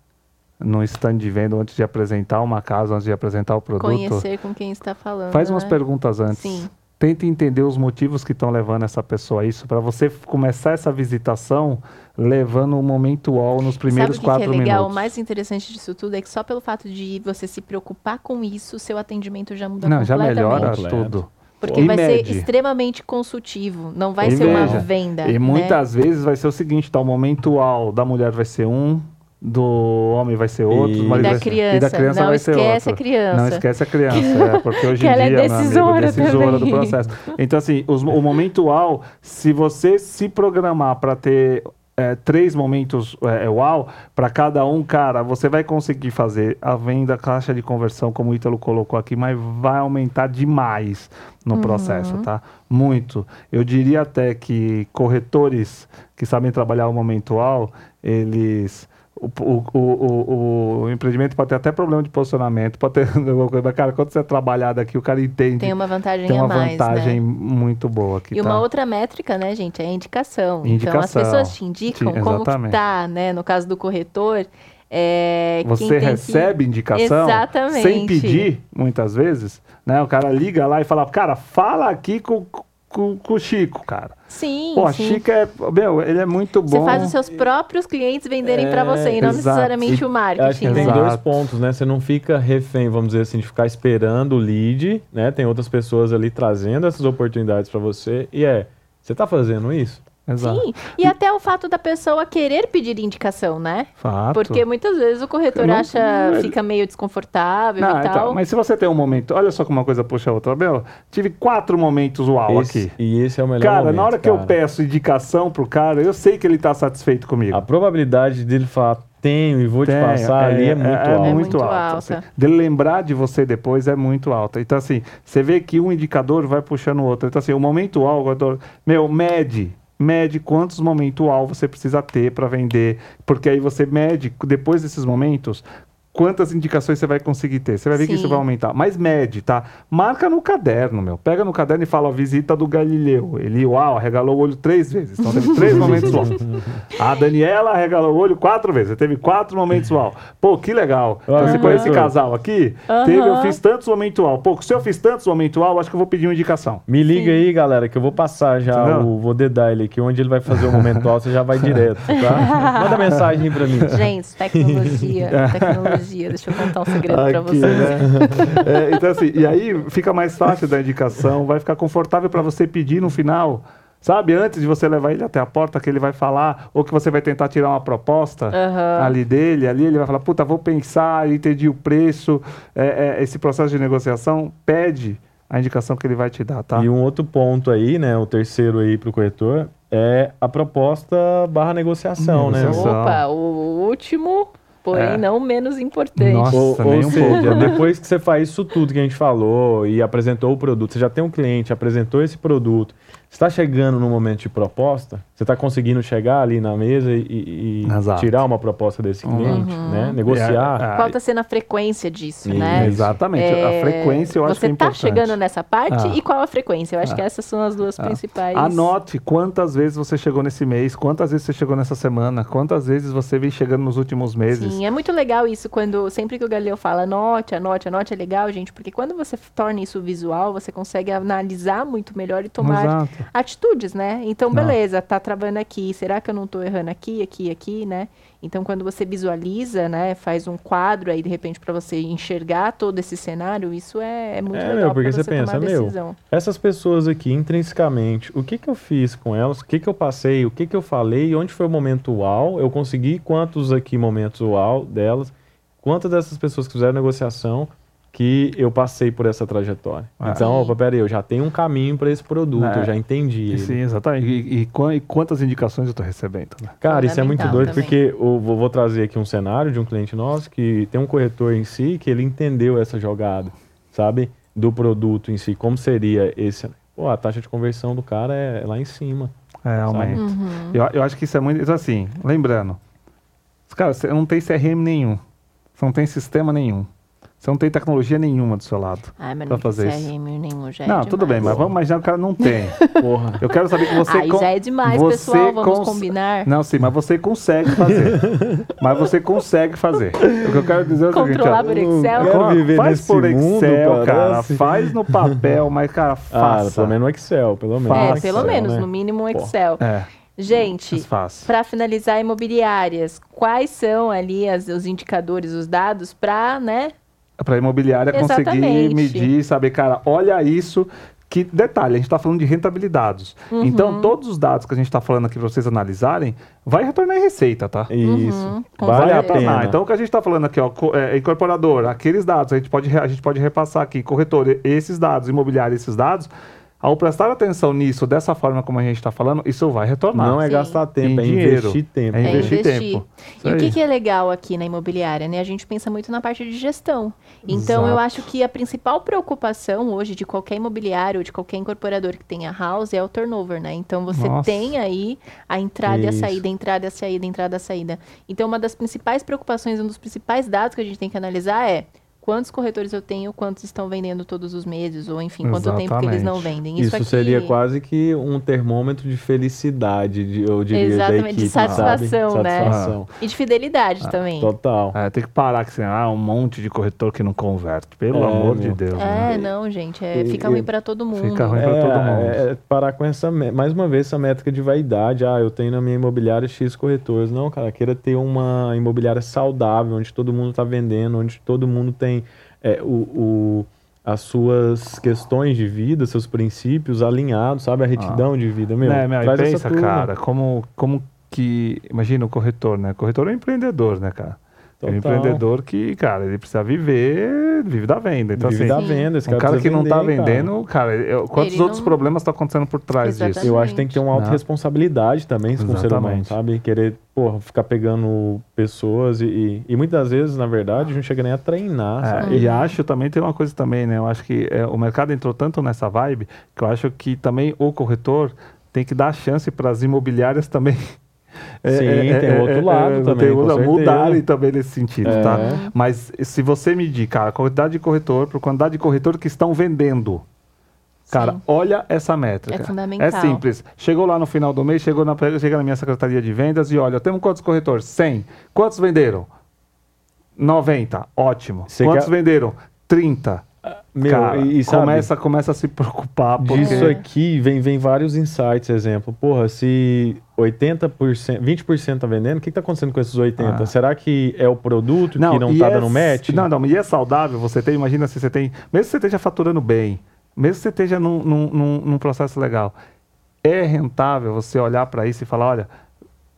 Speaker 1: no stand de venda, antes de apresentar uma casa, antes de apresentar o produto,
Speaker 2: Conhecer com quem está falando.
Speaker 1: faz umas
Speaker 2: né?
Speaker 1: perguntas antes.
Speaker 2: Sim.
Speaker 1: Tenta entender os motivos que estão levando essa pessoa a isso, para você começar essa visitação levando um momento all nos primeiros
Speaker 2: Sabe o que,
Speaker 1: quatro
Speaker 2: é legal?
Speaker 1: minutos.
Speaker 2: O mais interessante disso tudo é que só pelo fato de você se preocupar com isso, seu atendimento já muda
Speaker 1: Não, já
Speaker 2: completamente.
Speaker 1: melhora
Speaker 3: Completo.
Speaker 1: tudo.
Speaker 2: Porque
Speaker 1: E
Speaker 2: vai
Speaker 1: mede.
Speaker 2: ser extremamente consultivo, não vai
Speaker 1: E
Speaker 2: ser uma venda.
Speaker 1: E
Speaker 2: né?
Speaker 1: muitas vezes vai ser o seguinte, tá? O momento all da mulher vai ser um, do homem vai ser outro, do
Speaker 3: E-
Speaker 1: marido
Speaker 2: Da
Speaker 1: vai ser-
Speaker 2: criança.
Speaker 1: e da criança
Speaker 2: Não
Speaker 1: vai ser
Speaker 2: esquece
Speaker 1: outro.
Speaker 2: a criança.
Speaker 1: Não esquece a criança, é, porque hoje em
Speaker 2: ela é
Speaker 1: dia, meu amigo,
Speaker 2: decisora
Speaker 1: decisora do processo. Então, assim, os- o momento UAU, se você se programar para ter é, três momentos é, UAU, para cada um, cara, você vai conseguir fazer a venda, a caixa de conversão, como o Ítalo colocou aqui, mas vai aumentar demais no
Speaker 2: Uhum.
Speaker 1: processo, tá? Muito. Eu diria até que corretores que sabem trabalhar o momento UAU, eles... O, o, o, o, empreendimento pode ter até problema de posicionamento, pode ter alguma coisa, mas, cara, quando você é trabalhado aqui, o cara entende
Speaker 2: Tem uma vantagem
Speaker 1: tem uma
Speaker 2: a mais,
Speaker 1: vantagem
Speaker 2: né?
Speaker 1: muito boa aqui,
Speaker 2: E
Speaker 1: tá?
Speaker 2: uma outra métrica, né, gente, é a indicação. Então, as
Speaker 1: Indicação.
Speaker 2: pessoas te indicam
Speaker 1: Sim,
Speaker 2: como que tá, né? No caso do corretor, é,
Speaker 1: Você
Speaker 2: tem que-
Speaker 1: recebe indicação
Speaker 2: Exatamente.
Speaker 1: sem pedir, muitas vezes, né? O cara liga lá e fala, cara, fala aqui com, com, com o Chico, cara.
Speaker 2: Sim,
Speaker 1: Pô,
Speaker 2: sim.
Speaker 1: Chico é, meu, ele é muito
Speaker 2: Você
Speaker 1: bom.
Speaker 2: faz os seus próprios clientes venderem pra você e não
Speaker 1: exato.
Speaker 2: necessariamente
Speaker 3: E
Speaker 2: o
Speaker 3: Acho que
Speaker 2: marketing.
Speaker 3: tem?
Speaker 1: Exato.
Speaker 3: dois pontos, né? Você não fica refém, vamos dizer assim, de ficar esperando o lead, né? Tem outras pessoas ali trazendo essas oportunidades para você. E é, você tá fazendo isso?
Speaker 1: Exato.
Speaker 2: Sim, e até o fato da pessoa querer pedir indicação, né?
Speaker 1: Fato.
Speaker 2: Porque muitas vezes o corretor
Speaker 1: Não-
Speaker 2: acha, fica meio desconfortável
Speaker 1: Não,
Speaker 2: e
Speaker 1: então,
Speaker 2: tal.
Speaker 1: mas se você tem um momento, olha só como uma coisa puxa a outra, meu, tive quatro momentos uau
Speaker 3: Esse-
Speaker 1: aqui.
Speaker 3: E esse é o melhor
Speaker 1: Cara,
Speaker 3: momento,
Speaker 1: na hora que eu
Speaker 3: cara.
Speaker 1: peço indicação pro cara, eu sei que ele tá satisfeito comigo.
Speaker 3: A probabilidade dele falar tenho e vou te
Speaker 1: Tem,
Speaker 3: passar ali é muito
Speaker 1: é
Speaker 3: alta.
Speaker 1: muito
Speaker 2: muito
Speaker 1: alta.
Speaker 2: alta.
Speaker 1: assim. Dele lembrar de você depois é muito alta. Então, assim, você vê que um indicador vai puxando o outro. Então, assim, o momento alto, meu, mede. Mede quantos momentos alto você precisa ter para vender. Porque aí você mede, depois desses momentos, quantas indicações você vai conseguir ter. Você vai ver que
Speaker 2: Sim.
Speaker 1: isso vai aumentar. Mas mede, tá? Marca no caderno, meu. Pega no caderno e fala, ó, visita do Galileu. Ele, uau, arregalou o olho três vezes. Então teve três momentos uau. A Daniela arregalou o olho quatro vezes. Teve quatro momentos uau. Pô, que legal. Então, se com esse casal aqui, teve, eu fiz tantos momentos uau. Pô, se eu fiz tantos momentos uau, acho que eu vou pedir uma indicação.
Speaker 3: Me liga aí, galera, que eu vou passar já o. Vou dedar ele aqui, onde ele vai fazer o momento alto, você já vai direto, tá? Manda mensagem pra mim.
Speaker 2: Gente, tecnologia, tecnologia. Deixa eu contar um segredo pra
Speaker 1: Aqui,
Speaker 2: vocês.
Speaker 1: né? É, então, assim, e aí fica mais fácil da indicação, vai ficar confortável para você pedir no final. Sabe, antes de você levar ele até a porta, que ele vai falar, ou que você vai tentar tirar uma proposta
Speaker 2: Aham.
Speaker 1: ali dele, ali ele vai falar, puta, vou pensar, entendi o preço, é, é, esse processo de negociação, pede a indicação que ele vai te dar, tá?
Speaker 3: E um outro ponto aí, né? O terceiro aí pro corretor é a proposta barra negociação, né?
Speaker 1: Negociação.
Speaker 2: Opa, o último, porém
Speaker 1: É.
Speaker 2: não menos importante.
Speaker 1: Nossa.
Speaker 3: Ou,
Speaker 1: nem
Speaker 3: ou
Speaker 1: um
Speaker 3: seja,
Speaker 1: pouco,
Speaker 3: depois que você faz isso tudo que a gente falou e apresentou o produto, você já tem um cliente, apresentou esse produto, está chegando no momento de proposta, você está conseguindo chegar ali na mesa e, e- tirar uma proposta desse cliente,
Speaker 2: Uhum.
Speaker 3: né? Negociar.
Speaker 1: É, é,
Speaker 2: Qual está sendo a frequência disso,
Speaker 3: Isso.
Speaker 2: né?
Speaker 1: Exatamente.
Speaker 2: É,
Speaker 1: a frequência eu acho
Speaker 2: Você
Speaker 1: que é
Speaker 2: tá
Speaker 1: importante.
Speaker 2: chegando nessa parte
Speaker 1: Ah.
Speaker 2: e qual a frequência? Eu acho
Speaker 1: Ah.
Speaker 2: que essas são as duas principais.
Speaker 1: Anote quantas vezes você chegou nesse mês, quantas vezes você chegou nessa semana, quantas vezes você vem chegando nos últimos meses.
Speaker 2: Sim, é muito legal isso quando sempre que o Galileu fala anote, anote, anote, é legal, gente, porque quando você torna isso visual, você consegue analisar muito melhor e tomar
Speaker 1: Exato.
Speaker 2: Atitudes, né? Então,
Speaker 1: Não.
Speaker 2: beleza, tá travando aqui, será que eu não tô errando aqui, aqui, aqui, né? Então, quando você visualiza, né, faz um quadro aí de repente para você enxergar todo esse cenário, isso é, é muito
Speaker 3: É,
Speaker 2: legal
Speaker 3: meu, porque você
Speaker 2: você
Speaker 3: pensa,
Speaker 2: tomar
Speaker 3: meu,
Speaker 2: decisão.
Speaker 3: Essas pessoas aqui, intrinsecamente, o que que eu fiz com elas? O que que eu passei? O que que eu falei? Onde foi o momento uau? Eu consegui quantos aqui momentos uau delas? Quantas dessas pessoas que fizeram negociação que eu passei por essa trajetória?
Speaker 1: Ah.
Speaker 3: Então, opa, peraí, eu já tenho um caminho para esse produto,
Speaker 1: É.
Speaker 3: eu já entendi ele.
Speaker 1: Sim, exatamente. E, e e quantas indicações eu estou recebendo? Né?
Speaker 3: Cara, isso é muito doido
Speaker 2: também.
Speaker 3: porque eu vou, vou trazer aqui um cenário de um cliente nosso que tem um corretor em si que ele entendeu essa jogada, sabe? Do produto em si, como seria esse. Pô, a taxa de conversão do cara é lá em cima.
Speaker 1: É, aumenta.
Speaker 2: Uhum.
Speaker 1: Eu, eu acho que isso é muito. então, Assim, lembrando, cara, você não tem CRM nenhum, você não tem sistema nenhum, você não tem tecnologia nenhuma do seu lado.
Speaker 2: Ai, mas
Speaker 1: pra
Speaker 2: não
Speaker 1: fazer
Speaker 2: tem
Speaker 1: isso.
Speaker 2: Nenhum, já é
Speaker 1: não, tudo bem, mas
Speaker 2: demais.
Speaker 1: vamos imaginar que o cara não tem.
Speaker 3: Porra.
Speaker 1: Eu quero saber que você.
Speaker 2: Aí
Speaker 1: con-
Speaker 2: já é demais,
Speaker 1: você
Speaker 2: pessoal, vamos
Speaker 1: cons-
Speaker 2: combinar.
Speaker 1: Não, sim, mas você consegue fazer. mas você consegue fazer. O que eu quero dizer é o seguinte,
Speaker 2: Controlar por Excel.
Speaker 3: Quero
Speaker 1: Faz
Speaker 3: viver
Speaker 1: faz
Speaker 3: nesse
Speaker 1: por
Speaker 3: mundo,
Speaker 1: Excel, cara. Faz no papel, mas, cara,
Speaker 3: Ah,
Speaker 1: faça.
Speaker 3: pelo menos no Excel, pelo menos.
Speaker 2: É,
Speaker 1: Faça,
Speaker 2: pelo
Speaker 3: Excel,
Speaker 2: menos,
Speaker 3: né?
Speaker 2: no mínimo um. Excel.
Speaker 1: É,
Speaker 2: Gente, para finalizar imobiliárias, quais são ali as- os indicadores, os dados para, né?
Speaker 1: Para a imobiliária conseguir
Speaker 2: Exatamente.
Speaker 1: medir, saber, cara, olha isso. Que detalhe, a gente está falando de rentabilidades.
Speaker 2: Uhum.
Speaker 1: Então, todos os dados que a gente está falando aqui para vocês analisarem, vai retornar em receita, tá?
Speaker 3: Isso.
Speaker 2: Uhum,
Speaker 3: vale
Speaker 1: vai
Speaker 3: a pena.
Speaker 1: Então, o que a gente está falando aqui, ó, é, incorporador, aqueles dados, a gente, pode, a gente pode repassar aqui, corretor, esses dados, imobiliário, esses dados, ao prestar atenção nisso, dessa forma como a gente está falando, isso vai retornar.
Speaker 3: não é
Speaker 2: Sim.
Speaker 3: gastar tempo,
Speaker 1: Em
Speaker 3: é
Speaker 1: dinheiro.
Speaker 3: investir tempo.
Speaker 1: É
Speaker 2: É
Speaker 1: investir
Speaker 2: investir.
Speaker 1: tempo. Isso
Speaker 2: E o que, que é legal aqui na imobiliária, né? A gente pensa muito na parte de gestão. Então, eu
Speaker 1: Exato.
Speaker 2: acho que a principal preocupação hoje de qualquer imobiliário, ou de qualquer incorporador que tenha house, é o turnover, né? Então, você
Speaker 1: Nossa.
Speaker 2: tem aí a entrada e a
Speaker 3: Isso.
Speaker 2: saída, a entrada e a saída, a entrada e a saída. Então, uma das principais preocupações, um dos principais dados que a gente tem que analisar é quantos corretores eu tenho, quantos estão vendendo todos os meses, ou enfim, quanto tempo que eles não
Speaker 1: Exatamente.
Speaker 2: vendem.
Speaker 3: Isso,
Speaker 2: aqui-
Speaker 3: seria quase que um termômetro de felicidade, de, eu diria,
Speaker 2: Exatamente,
Speaker 3: da
Speaker 2: de
Speaker 3: equipe,
Speaker 2: satisfação,
Speaker 3: sabe?
Speaker 2: né?
Speaker 3: Satisfação.
Speaker 2: E de fidelidade também.
Speaker 3: Total.
Speaker 1: É, tem que parar que assim, ah, um monte de corretor que não converte. Pelo
Speaker 3: É,
Speaker 1: amor de. Deus.
Speaker 2: É,
Speaker 1: né?
Speaker 2: não, gente, é,
Speaker 3: E-
Speaker 2: fica ruim pra todo mundo.
Speaker 1: Fica ruim. pra todo mundo.
Speaker 3: é, parar com essa, mais uma vez, essa métrica de vaidade. Ah, eu tenho na minha imobiliária X corretores. Não, cara, queira ter uma imobiliária saudável, onde todo mundo está vendendo, onde todo mundo tem é, o, o- as suas questões de vida, seus princípios alinhados, sabe? A retidão de vida, meu.
Speaker 1: né, meu, pensa, cara, como, como que. Imagina o corretor, né? O corretor é um empreendedor, né, cara? É um
Speaker 3: Total.
Speaker 1: empreendedor que, cara, ele precisa viver, vive da venda. Então,
Speaker 3: Vive
Speaker 1: assim,
Speaker 3: da venda. Esse
Speaker 1: um cara que não tá
Speaker 3: cara.
Speaker 1: vendendo, cara, eu- quantos
Speaker 2: Ele
Speaker 1: outros
Speaker 2: não-
Speaker 1: problemas estão acontecendo por trás disso?
Speaker 2: Exatamente.
Speaker 3: Eu acho que tem que ter uma
Speaker 1: Não.
Speaker 3: autorresponsabilidade também com o ser humano, sabe? Querer, porra, ficar pegando pessoas e, e, e muitas vezes, na verdade, a gente chega nem a treinar,
Speaker 1: É,
Speaker 3: sabe?
Speaker 1: E acho também tem uma coisa também, né? Eu acho que é, o mercado entrou tanto nessa vibe que eu acho que também o corretor tem que dar chance para as imobiliárias também.
Speaker 3: Sim, tem o outro lado também,
Speaker 1: tem
Speaker 3: com
Speaker 1: mudarem também nesse sentido,
Speaker 3: É.
Speaker 1: tá? Mas se você medir, cara, a quantidade de corretor por quantidade de corretor que estão vendendo, cara,
Speaker 2: Sim.
Speaker 1: olha essa métrica.
Speaker 2: É fundamental.
Speaker 1: É simples. Chegou lá no final do mês, chegou na, chega na minha secretaria de vendas e olha, temos quantos corretores? 100. Quantos venderam? 90. Ótimo.
Speaker 3: Você
Speaker 1: Quantos
Speaker 3: quer-
Speaker 1: venderam? 30.
Speaker 3: Meu,
Speaker 1: cara,
Speaker 3: e, sabe,
Speaker 1: começa, começa a se preocupar porque...
Speaker 3: disso aqui vem, vem vários insights, exemplo. Porra, se 80%, 20% tá vendendo, o que, que tá acontecendo com esses 80%?
Speaker 1: Ah.
Speaker 3: Será que é o produto que não tá
Speaker 1: é
Speaker 3: dando match?
Speaker 1: Não, não, e é saudável você ter, imagina se você tem, mesmo que você esteja faturando bem, mesmo que você esteja num, num, num- num processo legal, é rentável você olhar para isso e falar, olha,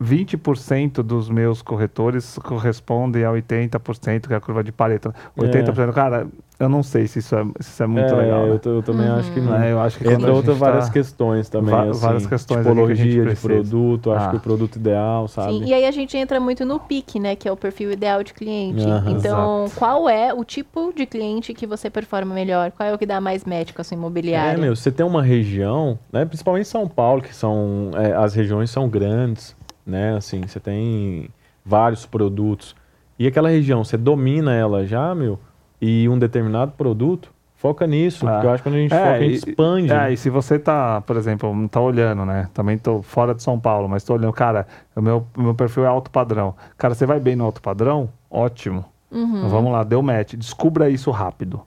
Speaker 1: 20% dos meus corretores correspondem a 80% que é a curva de Pareto. 80%, cara, eu não sei se isso é, se isso é muito
Speaker 3: É,
Speaker 1: legal. né?
Speaker 3: Eu, eu também acho que não.
Speaker 1: É, eu acho que
Speaker 3: Entre outras várias
Speaker 1: tá-
Speaker 3: questões também.
Speaker 1: Va-
Speaker 3: assim,
Speaker 1: várias questões ali que
Speaker 3: Tipologia de produto, acho
Speaker 1: Ah.
Speaker 3: que o produto ideal, sabe?
Speaker 2: Sim, e aí a gente entra muito no PIC, né? Que é o perfil ideal de cliente.
Speaker 3: Aham.
Speaker 2: então, qual é o tipo de cliente que você performa melhor? Qual é o que dá mais com a sua imobiliária?
Speaker 3: É, meu, você tem uma região, né, principalmente em São Paulo, que são, é, as regiões são grandes, né, assim, você tem vários produtos, e aquela região, você domina ela já, meu, e um determinado produto, foca nisso,
Speaker 1: Ah.
Speaker 3: porque eu acho que quando a gente
Speaker 1: É,
Speaker 3: foca, a gente
Speaker 1: e-
Speaker 3: expande.
Speaker 1: É, e se você tá, por exemplo, não tá olhando, né? Também tô fora de São Paulo, mas tô olhando, cara, o meu, o meu perfil é alto padrão. Cara, você vai bem no alto padrão? Ótimo.
Speaker 2: Uhum.
Speaker 1: Vamos lá, deu match. Descubra isso rápido.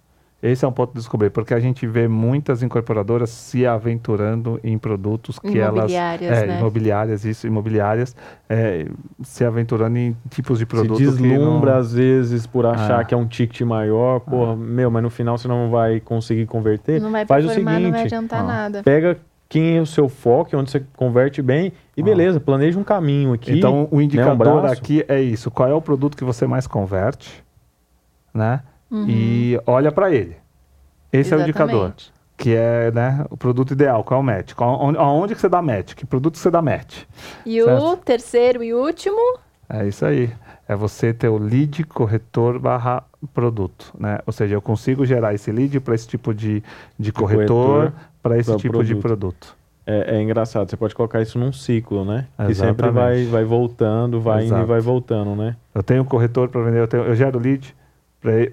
Speaker 1: Esse é um ponto de descobrir, porque a gente vê muitas incorporadoras se aventurando em produtos que elas.
Speaker 2: Imobiliárias,
Speaker 1: É,
Speaker 2: né?
Speaker 1: imobiliárias, isso, imobiliárias, é, se aventurando em tipos de
Speaker 3: se
Speaker 1: produto que
Speaker 3: deslumbra
Speaker 1: não-
Speaker 3: às vezes por achar
Speaker 1: Ah.
Speaker 3: que é um ticket maior, porra, meu, mas no final você não vai conseguir converter.
Speaker 2: Não vai
Speaker 3: Faz o
Speaker 2: performar, não vai
Speaker 3: seguinte,
Speaker 2: adiantar
Speaker 1: ó,
Speaker 2: nada.
Speaker 3: pega quem é o seu foco, onde você converte bem, e beleza, planeja um caminho aqui.
Speaker 1: Então, o
Speaker 3: né, um
Speaker 1: indicador aqui é isso. Qual é o produto que você mais converte, né?
Speaker 2: Uhum.
Speaker 1: E olha para ele. Esse é o indicador.
Speaker 2: Exatamente.
Speaker 1: Que é né, o produto ideal. Qual é o match? Qual, aonde que você dá match? Que produto você dá match?
Speaker 2: E o
Speaker 1: Certo.
Speaker 2: terceiro e último,
Speaker 1: É isso aí. É você ter o lead corretor barra produto, né? Ou seja, eu consigo gerar esse lead para esse tipo de, de corretor,
Speaker 3: corretor
Speaker 1: para esse tipo de
Speaker 3: produto.
Speaker 1: produto.
Speaker 3: É, é engraçado, você pode colocar isso num ciclo, né? Que sempre
Speaker 1: Exatamente.
Speaker 3: vai, vai voltando, vai indo
Speaker 1: Exato.
Speaker 3: e vai voltando, né?
Speaker 1: Eu tenho um corretor para vender, eu, tenho, eu gero lead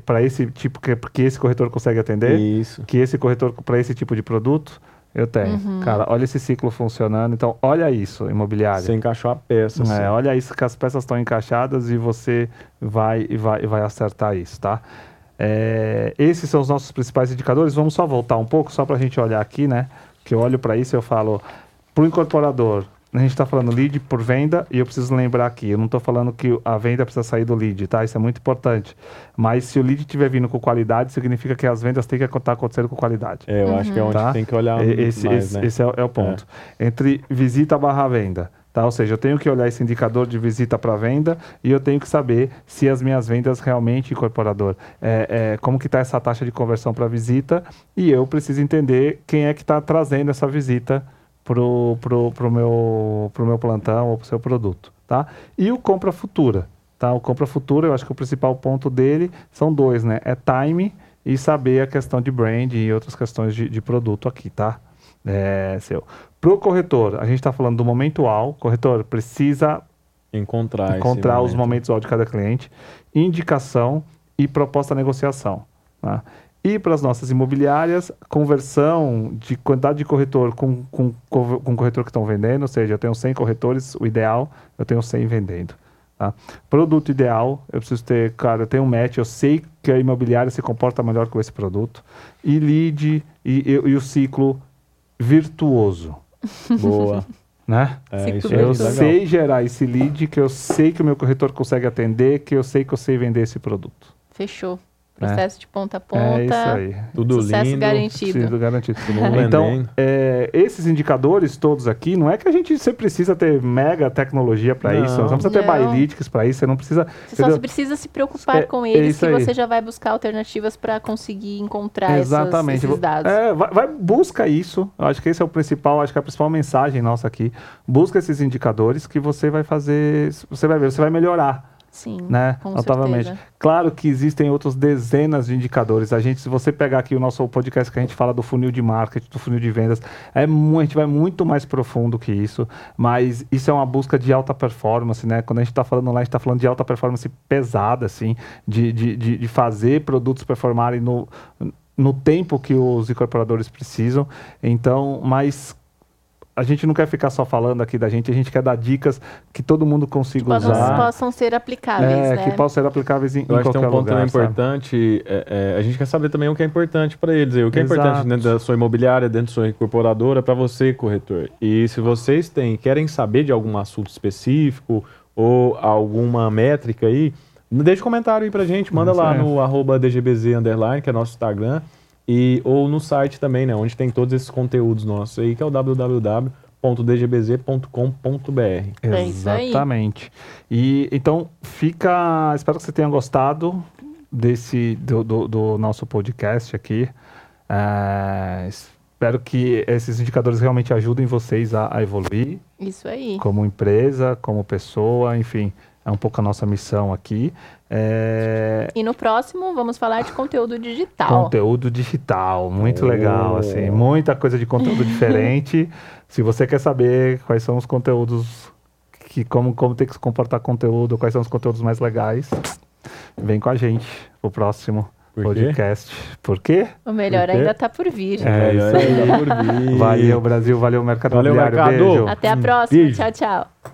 Speaker 1: para esse tipo, que, que esse corretor consegue atender.
Speaker 3: Isso.
Speaker 1: que esse corretor para esse tipo de produto eu tenho.
Speaker 2: Uhum.
Speaker 1: Cara, olha esse ciclo funcionando. Então, olha isso, imobiliário.
Speaker 3: Você encaixou a peça. assim.
Speaker 1: É, olha isso que as peças estão encaixadas e você vai e vai, e vai acertar isso, tá? É, esses são os nossos principais indicadores. Vamos só voltar um pouco, só para a gente olhar aqui, né? Que eu olho para isso e eu falo, para o incorporador, a gente está falando lead por venda e eu preciso lembrar aqui, eu não estou falando que a venda precisa sair do lead, tá? Isso é muito importante. Mas se o lead estiver vindo com qualidade, significa que as vendas têm que estar acontecendo com qualidade.
Speaker 3: É, eu acho que é onde
Speaker 1: Tá?
Speaker 3: tem que olhar
Speaker 1: Esse,
Speaker 3: mais,
Speaker 1: esse-
Speaker 3: né?
Speaker 1: esse é, o- é o ponto. Entre visita barra venda. Tá? Ou seja, eu tenho que olhar esse indicador de visita para venda e eu tenho que saber se as minhas vendas realmente, incorporador, é, é, como que está essa taxa de conversão para visita e eu preciso entender quem é que está trazendo essa visita pro, pro, pro, meu, pro meu plantão ou pro seu produto. Tá? E o compra futura. Tá? O compra futura, eu acho que o principal ponto dele são dois, né? É time e saber a questão de brand e outras questões de, de produto aqui, tá? É, seu. Pro corretor, a gente está falando do momento AL. Corretor precisa
Speaker 3: Encontrar,
Speaker 1: encontrar os
Speaker 3: momento.
Speaker 1: momentos AL de cada cliente, indicação e proposta negociação. Tá? E para as nossas imobiliárias, conversão de quantidade de corretor com, com, com, corretor que estão vendendo, ou seja, eu tenho 100 corretores, o ideal, eu tenho 100 vendendo. Tá? Produto ideal, eu preciso ter, cara, eu tenho um match, eu sei que a imobiliária se comporta melhor com esse produto. E lead e, e, e o ciclo virtuoso,
Speaker 3: Boa.
Speaker 1: né?
Speaker 3: É,
Speaker 2: Ciclo
Speaker 3: isso
Speaker 1: Eu
Speaker 3: aí,
Speaker 2: virtuoso.
Speaker 3: legal.
Speaker 1: sei gerar esse lead, que eu sei que o meu corretor consegue atender, que eu sei que eu sei vender esse produto.
Speaker 2: fechou. Processo de ponta a ponta.
Speaker 1: É isso aí.
Speaker 3: Tudo
Speaker 2: Sucesso
Speaker 3: lindo.
Speaker 2: garantido.
Speaker 1: Tudo garantido. Então,
Speaker 3: vendendo.
Speaker 1: é, esses indicadores todos aqui, não é que a gente você precisa ter mega tecnologia para isso, você não precisa ter
Speaker 2: Não.
Speaker 1: Bylytics para isso, você não precisa.
Speaker 2: Você só
Speaker 1: entendeu?
Speaker 2: se precisa se preocupar
Speaker 1: É-
Speaker 2: com
Speaker 1: é
Speaker 2: eles, que
Speaker 1: aí.
Speaker 2: você já vai buscar alternativas para conseguir encontrar essas-
Speaker 1: Exatamente.
Speaker 2: esses dados.
Speaker 1: É, vai, vai- busca isso. Eu acho que esse é o principal, acho que é a principal mensagem nossa aqui. Busca esses indicadores que você vai fazer, você vai ver, você vai melhorar.
Speaker 2: Sim,
Speaker 1: né? Notavelmente.
Speaker 2: certeza.
Speaker 1: Claro que existem outras dezenas de indicadores. A gente, se você pegar aqui o nosso podcast que a gente fala do funil de marketing, do funil de vendas, é mu- a gente vai muito mais profundo que isso. Mas isso é uma busca de alta performance, né? Quando a gente está falando lá, a gente está falando de alta performance pesada, assim, de, de, de, de fazer produtos performarem no, no tempo que os incorporadores precisam. Então, mas a gente não quer ficar só falando aqui da gente, a gente quer dar dicas que todo mundo consiga
Speaker 2: Possam,
Speaker 1: usar.
Speaker 2: possam ser aplicáveis,
Speaker 1: É,
Speaker 2: né?
Speaker 1: que possam ser aplicáveis em, em
Speaker 3: Eu acho que
Speaker 1: qualquer
Speaker 3: tem um ponto
Speaker 1: lugar,
Speaker 3: importante. é, é, a gente quer saber também o que é importante para eles. O que é
Speaker 1: Exato.
Speaker 3: importante dentro da sua imobiliária, dentro da sua incorporadora, para você, corretor. E se vocês têm, querem saber de algum assunto específico ou alguma métrica aí, deixa um comentário aí pra gente. Manda
Speaker 1: Isso
Speaker 3: lá no arroba DGBZ underline, que é nosso Instagram. E, ou no site também, né? Onde tem todos esses conteúdos nossos aí, que é o www.dgbz.com.br.
Speaker 2: É isso aí.
Speaker 1: Exatamente. E então fica. Espero que você tenha gostado desse do, do- do nosso podcast aqui. É, espero que esses indicadores realmente ajudem vocês a, a evoluir
Speaker 2: Isso aí.
Speaker 1: como empresa, como pessoa, enfim, é um pouco a nossa missão aqui. É,
Speaker 2: E no próximo vamos falar de conteúdo digital.
Speaker 1: Conteúdo digital, muito legal,
Speaker 3: Oh.
Speaker 1: assim, muita coisa de conteúdo diferente. Se você quer saber quais são os conteúdos que como como tem que se comportar conteúdo, quais são os conteúdos mais legais, vem com a gente pro próximo
Speaker 3: Por
Speaker 1: podcast. Por quê?
Speaker 2: O melhor
Speaker 3: Por quê?
Speaker 2: ainda tá por vir.
Speaker 1: É, isso aí.
Speaker 3: aí.
Speaker 1: Valeu Brasil, valeu Mercado
Speaker 3: Valeu, Mercado.
Speaker 1: beijo.
Speaker 2: Até a próxima.
Speaker 3: Beijo.
Speaker 2: Tchau, tchau.